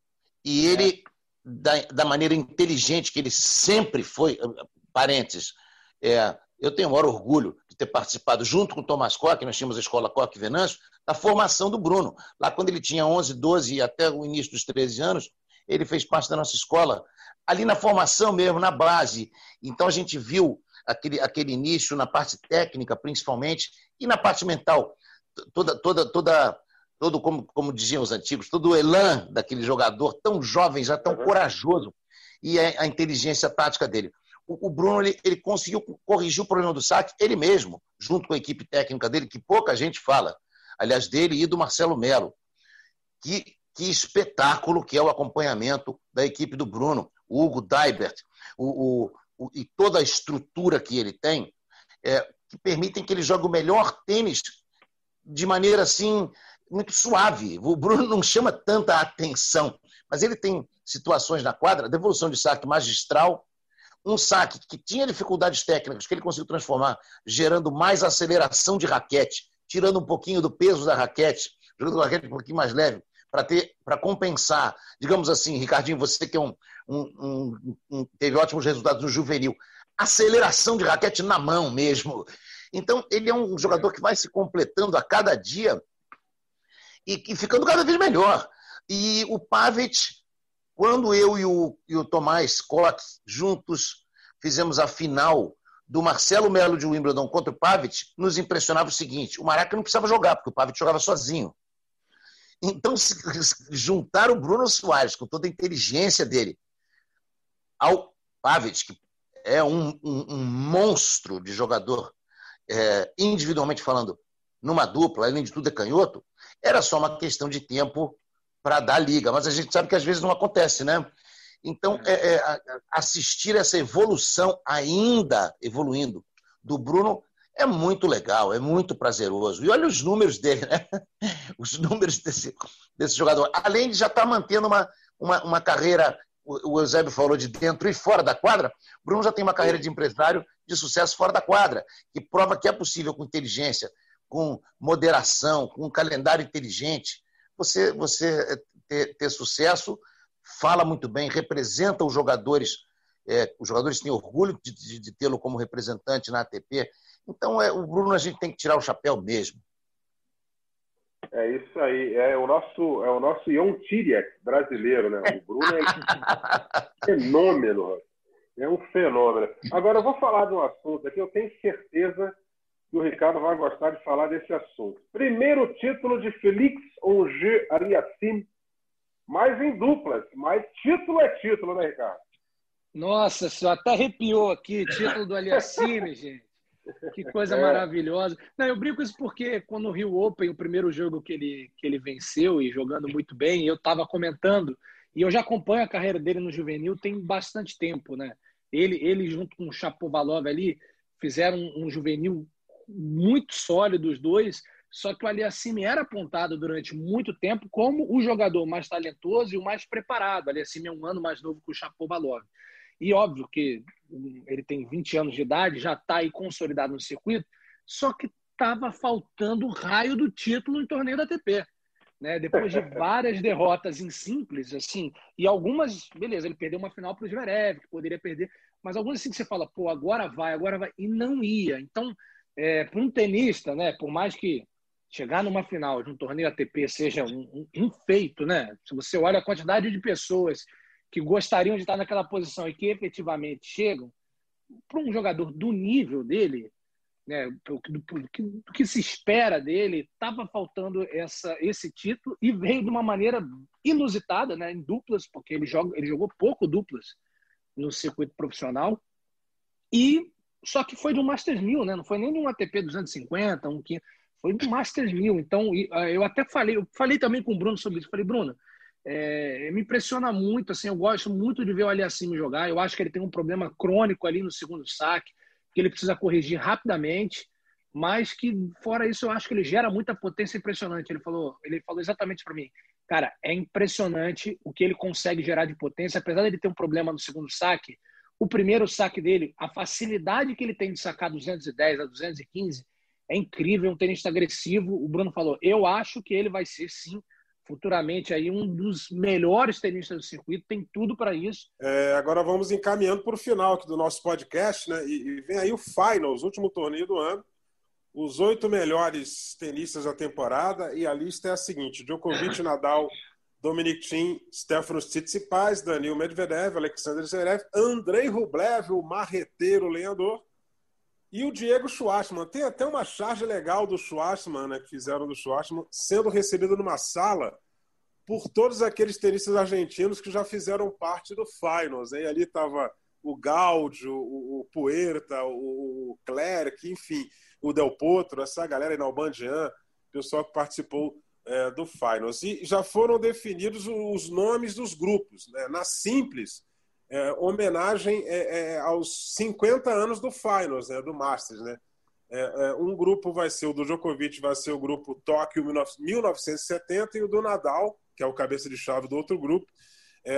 E ele, é. da, da maneira inteligente que ele sempre foi, parênteses, é, eu tenho o maior orgulho de ter participado, junto com o Tomás Koch, nós tínhamos a escola Koch Venâncio, da formação do Bruno. Lá quando ele tinha 11, 12 e até o início dos 13 anos, ele fez parte da nossa escola, ali na formação mesmo, na base. Então a gente viu aquele, aquele início na parte técnica, principalmente, e na parte mental. Toda, toda, toda, todo, como, como diziam os antigos, todo o elan daquele jogador tão jovem, já tão uhum. corajoso, e a, a inteligência tática dele o, Bruno ele, ele, conseguiu corrigir o problema do saque ele mesmo, junto com a equipe técnica dele, que pouca gente fala. Aliás, dele e do Marcelo Melo. Que, que espetáculo que é o acompanhamento da equipe do Bruno, o Hugo Daibert, o, o, e toda a estrutura que ele tem, é, que permitem que ele jogue o melhor tênis de maneira assim muito suave. O Bruno não chama tanta atenção, mas ele tem situações na quadra, devolução de saque magistral, um saque que tinha dificuldades técnicas, que ele conseguiu transformar, gerando mais aceleração de raquete, tirando um pouquinho do peso da raquete, jogando a raquete um pouquinho mais leve, para ter para compensar. Digamos assim, Ricardinho, você que é um, um, um, teve ótimos resultados no juvenil. Aceleração de raquete na mão mesmo. Então, ele é um jogador que vai se completando a cada dia e, e ficando cada vez melhor. E o Pavic quando eu e o, e o Tomás Scott juntos fizemos a final do Marcelo Melo de Wimbledon contra o Pavic, nos impressionava o seguinte: o Maraca não precisava jogar, porque o Pavic jogava sozinho. Então, se juntar o Bruno Soares com toda a inteligência dele ao Pavic, que é um, um, um monstro de jogador, é, individualmente falando, numa dupla, além de tudo é canhoto, era só uma questão de tempo para dar liga, mas a gente sabe que às vezes não acontece, né? Então, é, é, assistir essa evolução ainda evoluindo do Bruno é muito legal, é muito prazeroso. E olha os números dele, né? Os números desse, desse jogador. Além de já estar tá mantendo uma, uma, uma carreira, o Eusébio falou de dentro e fora da quadra, Bruno já tem uma carreira de empresário de sucesso fora da quadra, que prova que é possível com inteligência, com moderação, com um calendário inteligente, você, você ter, ter sucesso, fala muito bem, representa os jogadores, é, os jogadores têm orgulho de, de, de tê-lo como representante na ATP. Então, é, o Bruno a gente tem que tirar o chapéu mesmo. É isso aí, é o nosso, é o nosso Ion Tiriac brasileiro, né? O Bruno é um fenômeno, é um fenômeno. Agora eu vou falar de um assunto aqui, eu tenho certeza que o Ricardo vai gostar de falar desse assunto. Primeiro título de Félix Onge Ariassim, mais em duplas, mas título é título, né, Ricardo? Nossa só até arrepiou aqui, título do Aliassime, gente. Que coisa é. maravilhosa. Não, eu brinco isso porque quando o Rio Open, o primeiro jogo que ele, que ele venceu e jogando muito bem, eu estava comentando, e eu já acompanho a carreira dele no juvenil tem bastante tempo, né? Ele, ele junto com o Chapovalov ali, fizeram um, um juvenil muito sólido os dois, só que o Aliassime era apontado durante muito tempo como o jogador mais talentoso e o mais preparado. O Aliassime é um ano mais novo que o Chapovalov. E óbvio que ele tem 20 anos de idade, já está aí consolidado no circuito, só que estava faltando o raio do título em torneio da ATP. Né? Depois de várias derrotas em simples, assim, e algumas, beleza, ele perdeu uma final para o Zverev, que poderia perder, mas algumas assim que você fala, pô, agora vai, agora vai, e não ia. Então, é, para um tenista, né, por mais que chegar numa final de um torneio ATP seja um, um, um, feito, né? Se você olha a quantidade de pessoas que gostariam de estar naquela posição e que efetivamente chegam, para um jogador do nível dele, né, do, do, do, do que se espera dele, estava faltando essa, esse título e veio de uma maneira inusitada, né, em duplas, porque ele, joga, ele jogou pouco duplas no circuito profissional. E só que foi do Masters 1000, né? Não foi nem de um ATP 250, um 500, foi do Masters 1000. Então, ah, eu até falei, eu falei também com o Bruno sobre isso. Falei, Bruno, é, me impressiona muito, assim, eu gosto muito de ver o Aliassime jogar. Eu acho que ele tem um problema crônico ali no segundo saque, que ele precisa corrigir rapidamente, mas que fora isso eu acho que ele gera muita potência impressionante. Ele falou, ele falou exatamente para mim, cara, é impressionante o que ele consegue gerar de potência, apesar de ele ter um problema no segundo saque. O primeiro saque dele, a facilidade que ele tem de sacar 210 a 215 é incrível, um tenista agressivo. O Bruno falou, eu acho que ele vai ser sim futuramente aí um dos melhores tenistas do circuito, tem tudo para isso. É, agora vamos encaminhando para o final aqui do nosso podcast, né? E, e, vem aí o Finals, último torneio do ano. Os oito melhores tenistas da temporada e a lista é a seguinte: Djokovic, Nadal, Dominic Thiem, Stefanos Tsitsipas, Daniil Medvedev, Alexander Zverev, Andrei Rublev, o marreteiro lenhador, e o Diego Schwartzman. Tem até uma charge legal do Schwartzman, né, que fizeram do Schwartzman, sendo recebido numa sala por todos aqueles tenistas argentinos que já fizeram parte do Finals. E ali estava o Gaudio, o, o Puerta, o, o Clerc, enfim, o Del Potro, essa galera aí, Nalbandian, pessoal que participou é, do Finals. E já foram definidos os nomes dos grupos. Né? Na Simples, é, homenagem é, é, aos 50 anos do Finals, né, do Masters. Né? É, é, um grupo vai ser o do Djokovic, vai ser o grupo Tóquio 1970 e o do Nadal, que é o cabeça de chave do outro grupo,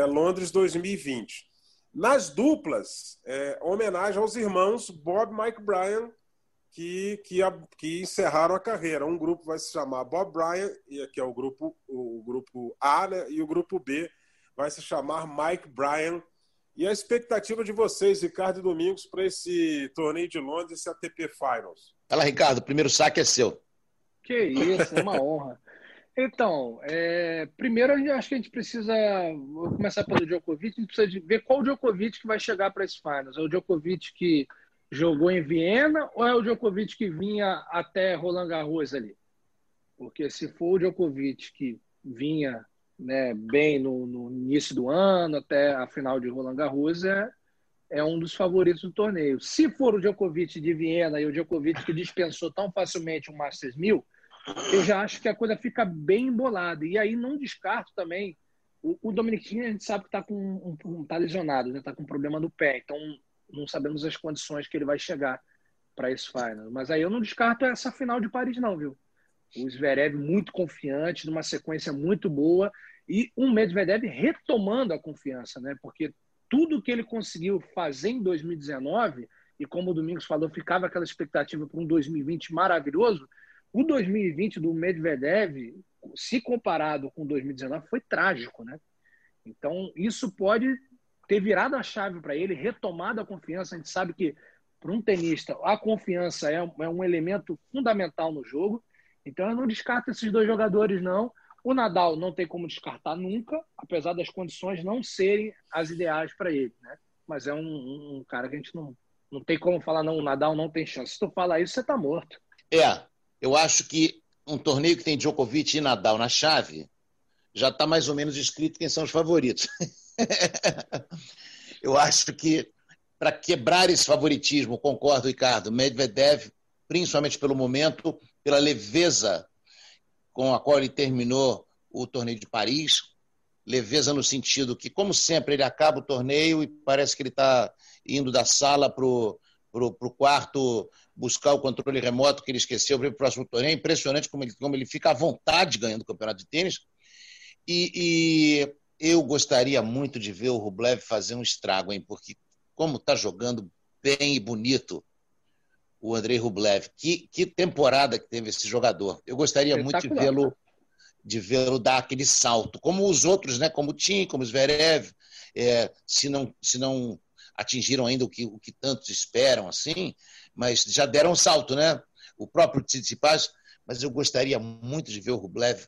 Londres 2020. Nas duplas, homenagem aos irmãos Bob Mike Bryan, que, que, que, encerraram a carreira. Um grupo vai se chamar Bob Bryan, que é o grupo, o grupo A, né, e o grupo B vai se chamar Mike Bryan e a expectativa de vocês, Ricardo e Domingos, para esse torneio de Londres, esse ATP Finals? Fala, Ricardo, o primeiro saque é seu. Que isso, é uma honra. Então, é, primeiro acho que a gente precisa. Vou começar pelo Djokovic, a gente precisa ver qual Djokovic que vai chegar para esse Finals. É o Djokovic que jogou em Viena ou é o Djokovic que vinha até Roland Garros ali? Porque se for o Djokovic que vinha né, bem no, no, início do ano, até a final de Roland Garros, é, é um dos favoritos do torneio. Se for o Djokovic de Viena e o Djokovic que dispensou tão facilmente o Masters 1000, eu já acho que a coisa fica bem embolada. E aí não descarto também. O, o a gente sabe que está com um, tá lesionado, está né? Tá com um problema no pé. Então não sabemos as condições que ele vai chegar para esse final. Mas aí eu não descarto essa final de Paris, não, viu? O Zverev muito confiante, numa sequência muito boa, e um Medvedev retomando a confiança, né? Porque tudo que ele conseguiu fazer em 2019, e como o Domingos falou, ficava aquela expectativa para um 2020 maravilhoso, o 2020 do Medvedev, se comparado com 2019, foi trágico, né? Então, isso pode ter virado a chave para ele, retomado a confiança. A gente sabe que, para um tenista, a confiança é, é um elemento fundamental no jogo. Então eu não descarto esses dois jogadores, não. O Nadal não tem como descartar nunca, apesar das condições não serem as ideais para ele, né? Mas é um, um, cara que a gente não, não tem como falar, não, o Nadal não tem chance. Se tu falar isso, você tá morto. É, eu acho que um torneio que tem Djokovic e Nadal na chave já está mais ou menos escrito quem são os favoritos. eu acho que para quebrar esse favoritismo, concordo, Ricardo, Medvedev, principalmente pelo momento, pela leveza com a qual ele terminou o torneio de Paris. Leveza no sentido que, como sempre, ele acaba o torneio e parece que ele está indo da sala para o quarto buscar o controle remoto que ele esqueceu para o próximo torneio. É impressionante como ele, como ele fica à vontade ganhando o campeonato de tênis. E, e eu gostaria muito de ver o Rublev fazer um estrago, hein? porque como está jogando bem e bonito o Andrei Rublev. Que, que temporada que teve esse jogador. Eu gostaria muito de vê-lo de vê-lo dar aquele salto, como os outros, né? como o Tim, como o Zverev, é, se, não, se não atingiram ainda o que, o que tantos esperam, assim, mas já deram um salto, né? O próprio Tsitsipas mas eu gostaria muito de ver o Rublev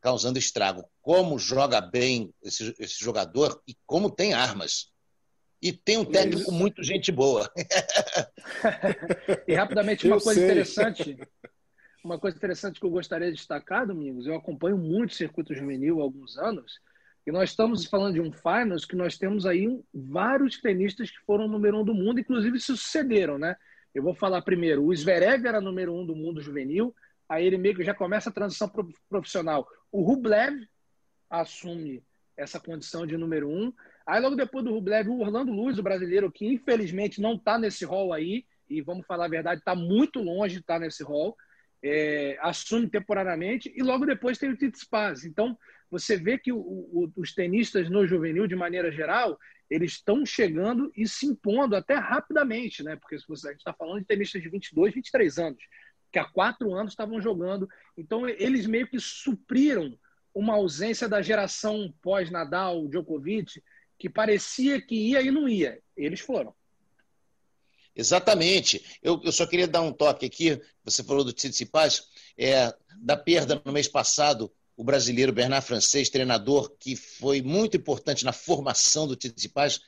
causando estrago. Como joga bem esse, esse jogador e como tem armas. E tem um técnico muito gente boa. e rapidamente, uma eu coisa sei. interessante. Uma coisa interessante que eu gostaria de destacar, Domingos, eu acompanho muito o circuito juvenil há alguns anos, e nós estamos falando de um finals que nós temos aí vários tenistas que foram número um do mundo, inclusive se sucederam, né? Eu vou falar primeiro, o Zverev era número um do mundo juvenil, aí ele meio que já começa a transição profissional. O Rublev assume essa condição de número um. Aí logo depois do Rublev, o Orlando Luz, o brasileiro, que infelizmente não está nesse rol aí, e vamos falar a verdade, está muito longe de estar tá nesse rol, é, assume temporariamente, e logo depois tem o Tsitsipas. Então, você vê que o, o, os tenistas no juvenil, de maneira geral, eles estão chegando e se impondo até rapidamente, né? Porque se você, a gente está falando de tenistas de 22, 23 anos, que há quatro anos estavam jogando. Então, eles meio que supriram uma ausência da geração pós-Nadal, Djokovic, que parecia que ia e não ia. Eles foram. Exatamente. Eu, eu só queria dar um toque aqui. Você falou do Tsitsipas, é, da perda no mês passado o brasileiro Bernard Francês, treinador que foi muito importante na formação do Tsitsipas,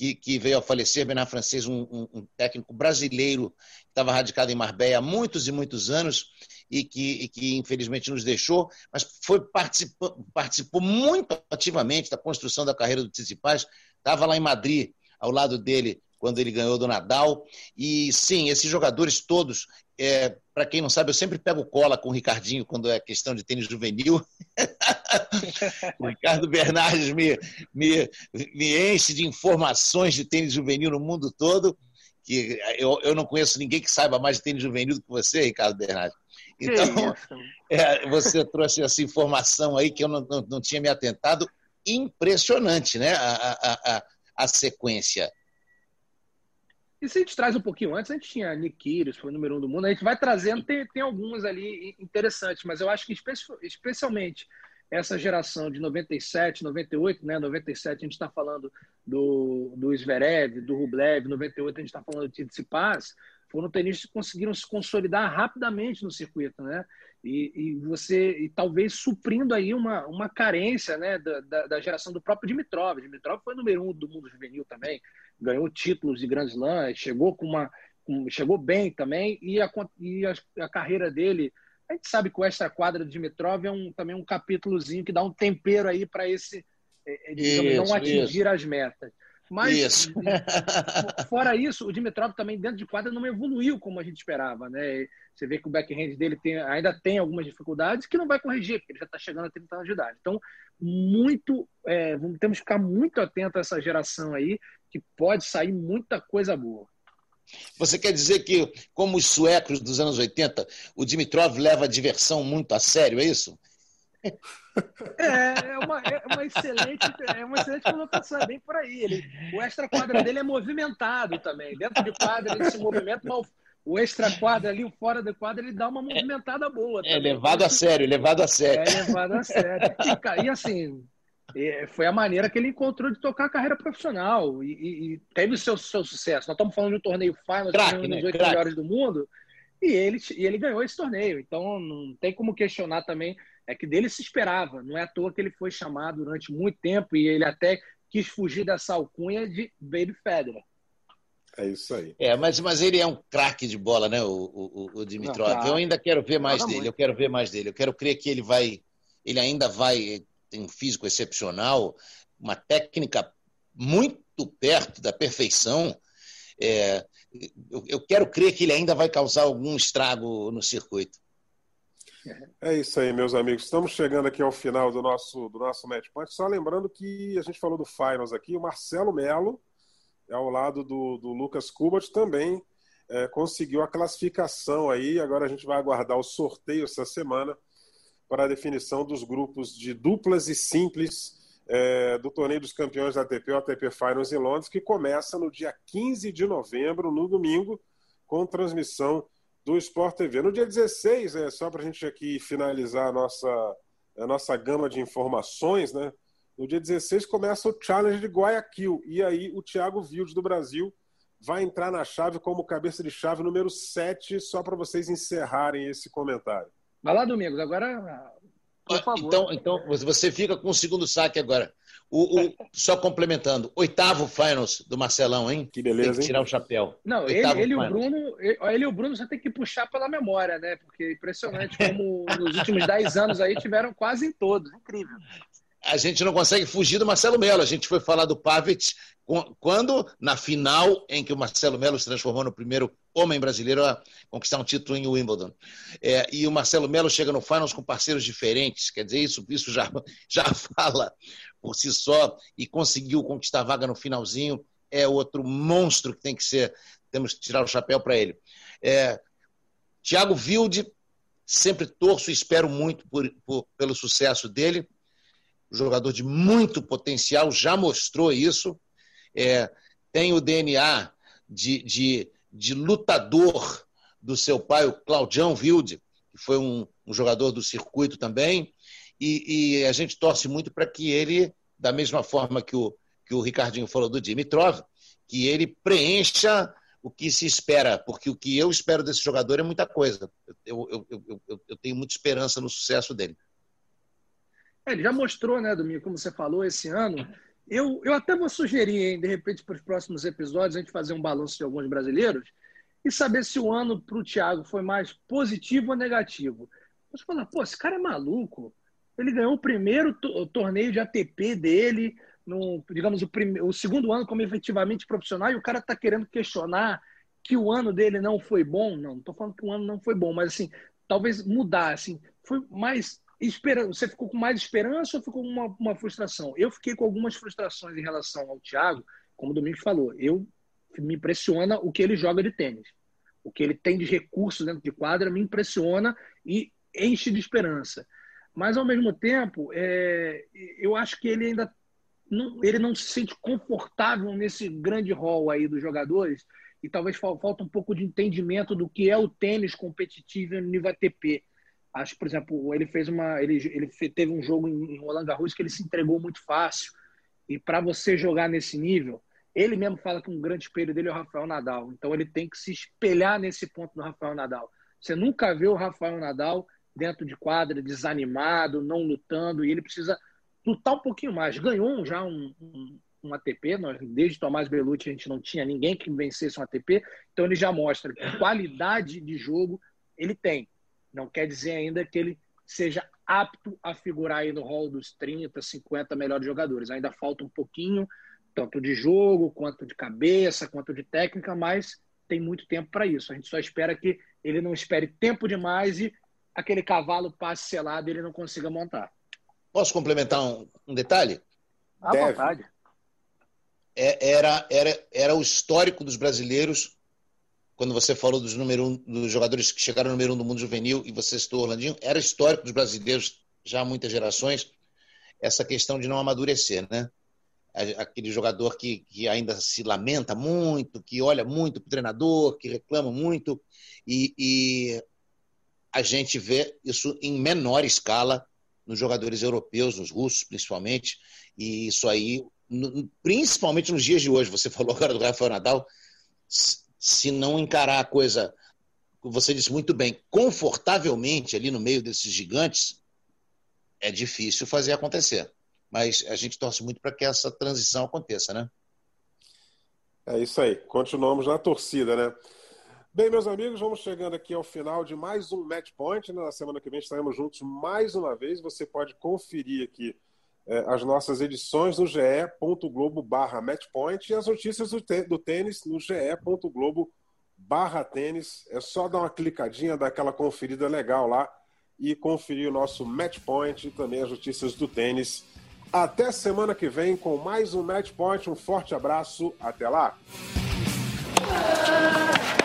que, que veio a falecer, Bernard Francês, um, um, um técnico brasileiro que estava radicado em Marbella há muitos e muitos anos e que, e que infelizmente nos deixou, mas foi participou, participou muito ativamente da construção da carreira do Tsitsipas, estava lá em Madrid, ao lado dele, quando ele ganhou do Nadal. E sim, esses jogadores todos, é, para quem não sabe, eu sempre pego cola com o Ricardinho quando é questão de tênis juvenil. o Ricardo Bernardes me, me, me enche de informações de tênis juvenil no mundo todo. Que eu, eu não conheço ninguém que saiba mais de tênis juvenil do que você, Ricardo Bernardes. Então, é, você trouxe essa informação aí que eu não, não, não tinha me atentado. Impressionante, né? A, a, a, a sequência. E se a gente traz um pouquinho antes, a gente tinha Nick foi o número um do mundo, a gente vai trazendo, tem, tem algumas ali interessantes, mas eu acho que especialmente essa geração de 97, 98, né? 97 a gente está falando do, do Zverev, do Rublev, 98 a gente está falando do Tsitsipas, foram tenistas que conseguiram se consolidar rapidamente no circuito, né? E, e você, e talvez suprindo aí uma, uma carência, né, da, da, da geração do próprio Dimitrov. Dimitrov foi número um do mundo juvenil também, ganhou títulos de Grand Slam, chegou com uma com, chegou bem também e a, e a, a, carreira dele a gente sabe que o extra quadra de Dimitrov é um, também um capítulozinho que dá um tempero aí para esse é, é, digamos, isso, não atingir isso. as metas. Mas, isso. fora isso, o Dimitrov também dentro de quadra não evoluiu como a gente esperava, né? Você vê que o backhand dele tem, ainda tem algumas dificuldades que não vai corrigir, porque ele já está chegando a 30 anos de idade. Então, muito, é, temos que ficar muito atento a essa geração aí, que pode sair muita coisa boa. Você quer dizer que, como os suecos dos anos 80, o Dimitrov leva a diversão muito a sério, é isso? É, é uma, é uma excelente, é uma excelente colocação, é bem por aí. Ele, o extra quadra dele é movimentado também. Dentro de quadra ele se movimenta, mas o extra quadra ali, o fora do quadro, ele dá uma movimentada boa. É, também. É levado a sério, levado a sério. É levado a sério. E, e assim, foi a maneira que ele encontrou de tocar a carreira profissional e, e, e teve o seu, seu sucesso. Nós estamos falando de um torneio final, Crack, um dos oito melhores do mundo, e ele, e ele ganhou esse torneio. Então não tem como questionar também, é que dele se esperava. Não é à toa que ele foi chamado durante muito tempo e ele até quis fugir dessa alcunha de Baby Federer. É isso aí. É, mas, mas ele é um craque de bola, né, o, o, o Dimitrov. Não, eu ainda quero ver mais dele. Muito. Eu quero ver mais dele. Eu quero crer que ele vai, ele ainda vai tem um físico excepcional, uma técnica muito perto da perfeição. É, eu, eu, quero crer que ele ainda vai causar algum estrago no circuito. É isso aí, meus amigos. Estamos chegando aqui ao final do nosso, do nosso point. Só lembrando que a gente falou do Finals aqui, o Marcelo Melo, ao lado do, do Lucas Kubat, também é, conseguiu a classificação aí. Agora a gente vai aguardar o sorteio essa semana para a definição dos grupos de duplas e simples é, do Torneio dos Campeões da ATP, o ATP Finals em Londres, que começa no dia 15 de novembro, no domingo, com transmissão do Sport TV. No dia 16, é, só para a gente aqui finalizar a nossa, a nossa gama de informações, né? No dia 16 começa o Challenge de Guayaquil. E aí o Thiago Wilde do Brasil vai entrar na chave como cabeça de chave número 7, só para vocês encerrarem esse comentário. Vai lá, Domingos. Agora, por ah, favor. Então, então você fica com o segundo saque agora. O, o, só complementando, oitavo finals do Marcelão, hein? Que beleza. Tem que tirar hein? o chapéu. Não, ele, ele, o Bruno, ele, ele e o Bruno você tem que puxar pela memória, né? Porque é impressionante como nos últimos 10 anos aí tiveram quase em todos. Incrível. A gente não consegue fugir do Marcelo Melo. A gente foi falar do Pavic quando, na final, em que o Marcelo Melo se transformou no primeiro homem brasileiro a conquistar um título em Wimbledon. É, e o Marcelo Melo chega no finals com parceiros diferentes, quer dizer, isso, isso já, já fala por si só e conseguiu conquistar a vaga no finalzinho, é outro monstro que tem que ser, temos que tirar o chapéu para ele. É, Tiago Wilde, sempre torço e espero muito por, por, pelo sucesso dele, jogador de muito potencial, já mostrou isso, é, tem o DNA de, de, de, lutador do seu pai, o Claudião Wilde, que foi um, um jogador do circuito também, e, e a gente torce muito para que ele, da mesma forma que o, que o Ricardinho falou do Dimitrov, que ele preencha o que se espera, porque o que eu espero desse jogador é muita coisa. Eu, eu, eu, eu, tenho muita esperança no sucesso dele. É, ele já mostrou, né, Domingo, como você falou, esse ano. Eu, eu até vou sugerir, hein, de repente, para os próximos episódios, a gente fazer um balanço de alguns brasileiros e saber se o ano para o Thiago foi mais positivo ou negativo. Você fala, pô, esse cara é maluco. Ele ganhou o primeiro torneio de ATP dele, no, digamos, o, o segundo ano como efetivamente profissional, e o cara está querendo questionar que o ano dele não foi bom. Não, não estou falando que o ano não foi bom, mas assim, talvez mudar, assim, foi mais esperança. Você ficou com mais esperança ou ficou com uma, uma frustração? Eu fiquei com algumas frustrações em relação ao Thiago, como o Domingos falou. Eu me impressiona o que ele joga de tênis. O que ele tem de recursos dentro de quadra me impressiona e enche de esperança. Mas, ao mesmo tempo, é, eu acho que ele ainda não, ele não se sente confortável nesse grande rol aí dos jogadores e talvez falta um pouco de entendimento do que é o tênis competitivo no nível ATP. Acho, por exemplo, ele fez uma, ele, ele teve um jogo em Roland Garros que ele se entregou muito fácil. E para você jogar nesse nível, ele mesmo fala que um grande espelho dele é o Rafael Nadal. Então ele tem que se espelhar nesse ponto do Rafael Nadal. Você nunca vê o Rafael Nadal dentro de quadra, desanimado, não lutando, e ele precisa lutar um pouquinho mais. Ganhou já um, um, um ATP, nós, desde Tomás Belucci a gente não tinha ninguém que vencesse um ATP, então ele já mostra que qualidade de jogo ele tem. Não quer dizer ainda que ele seja apto a figurar aí no hall dos 30, 50 melhores jogadores. Ainda falta um pouquinho, tanto de jogo, quanto de cabeça, quanto de técnica, mas tem muito tempo para isso. A gente só espera que ele não espere tempo demais e aquele cavalo passe selado e ele não consiga montar. Posso complementar um, um detalhe? À Deve. vontade. É, era, era, era o histórico dos brasileiros, quando você falou dos, número um, dos jogadores que chegaram no número um do mundo juvenil e você citou Orlandinho, era histórico dos brasileiros já há muitas gerações essa questão de não amadurecer, né? Aquele jogador que, que ainda se lamenta muito, que olha muito para o treinador, que reclama muito, e, e a gente vê isso em menor escala nos jogadores europeus, nos russos principalmente, e isso aí, principalmente nos dias de hoje, você falou agora do Rafael Nadal, se não encarar a coisa, você disse muito bem, confortavelmente ali no meio desses gigantes, é difícil fazer acontecer. Mas a gente torce muito para que essa transição aconteça, né? É isso aí. Continuamos na torcida, né? Bem, meus amigos, vamos chegando aqui ao final de mais um Match Point. Né? Na semana que vem estaremos juntos mais uma vez. Você pode conferir aqui é, as nossas edições no ge.globo barra matchpoint e as notícias do tênis no ge.globo barra tênis. É só dar uma clicadinha, dar aquela conferida legal lá e conferir o nosso Match Point e também as notícias do tênis. Até semana que vem com mais um Match Point. Um forte abraço. Até lá.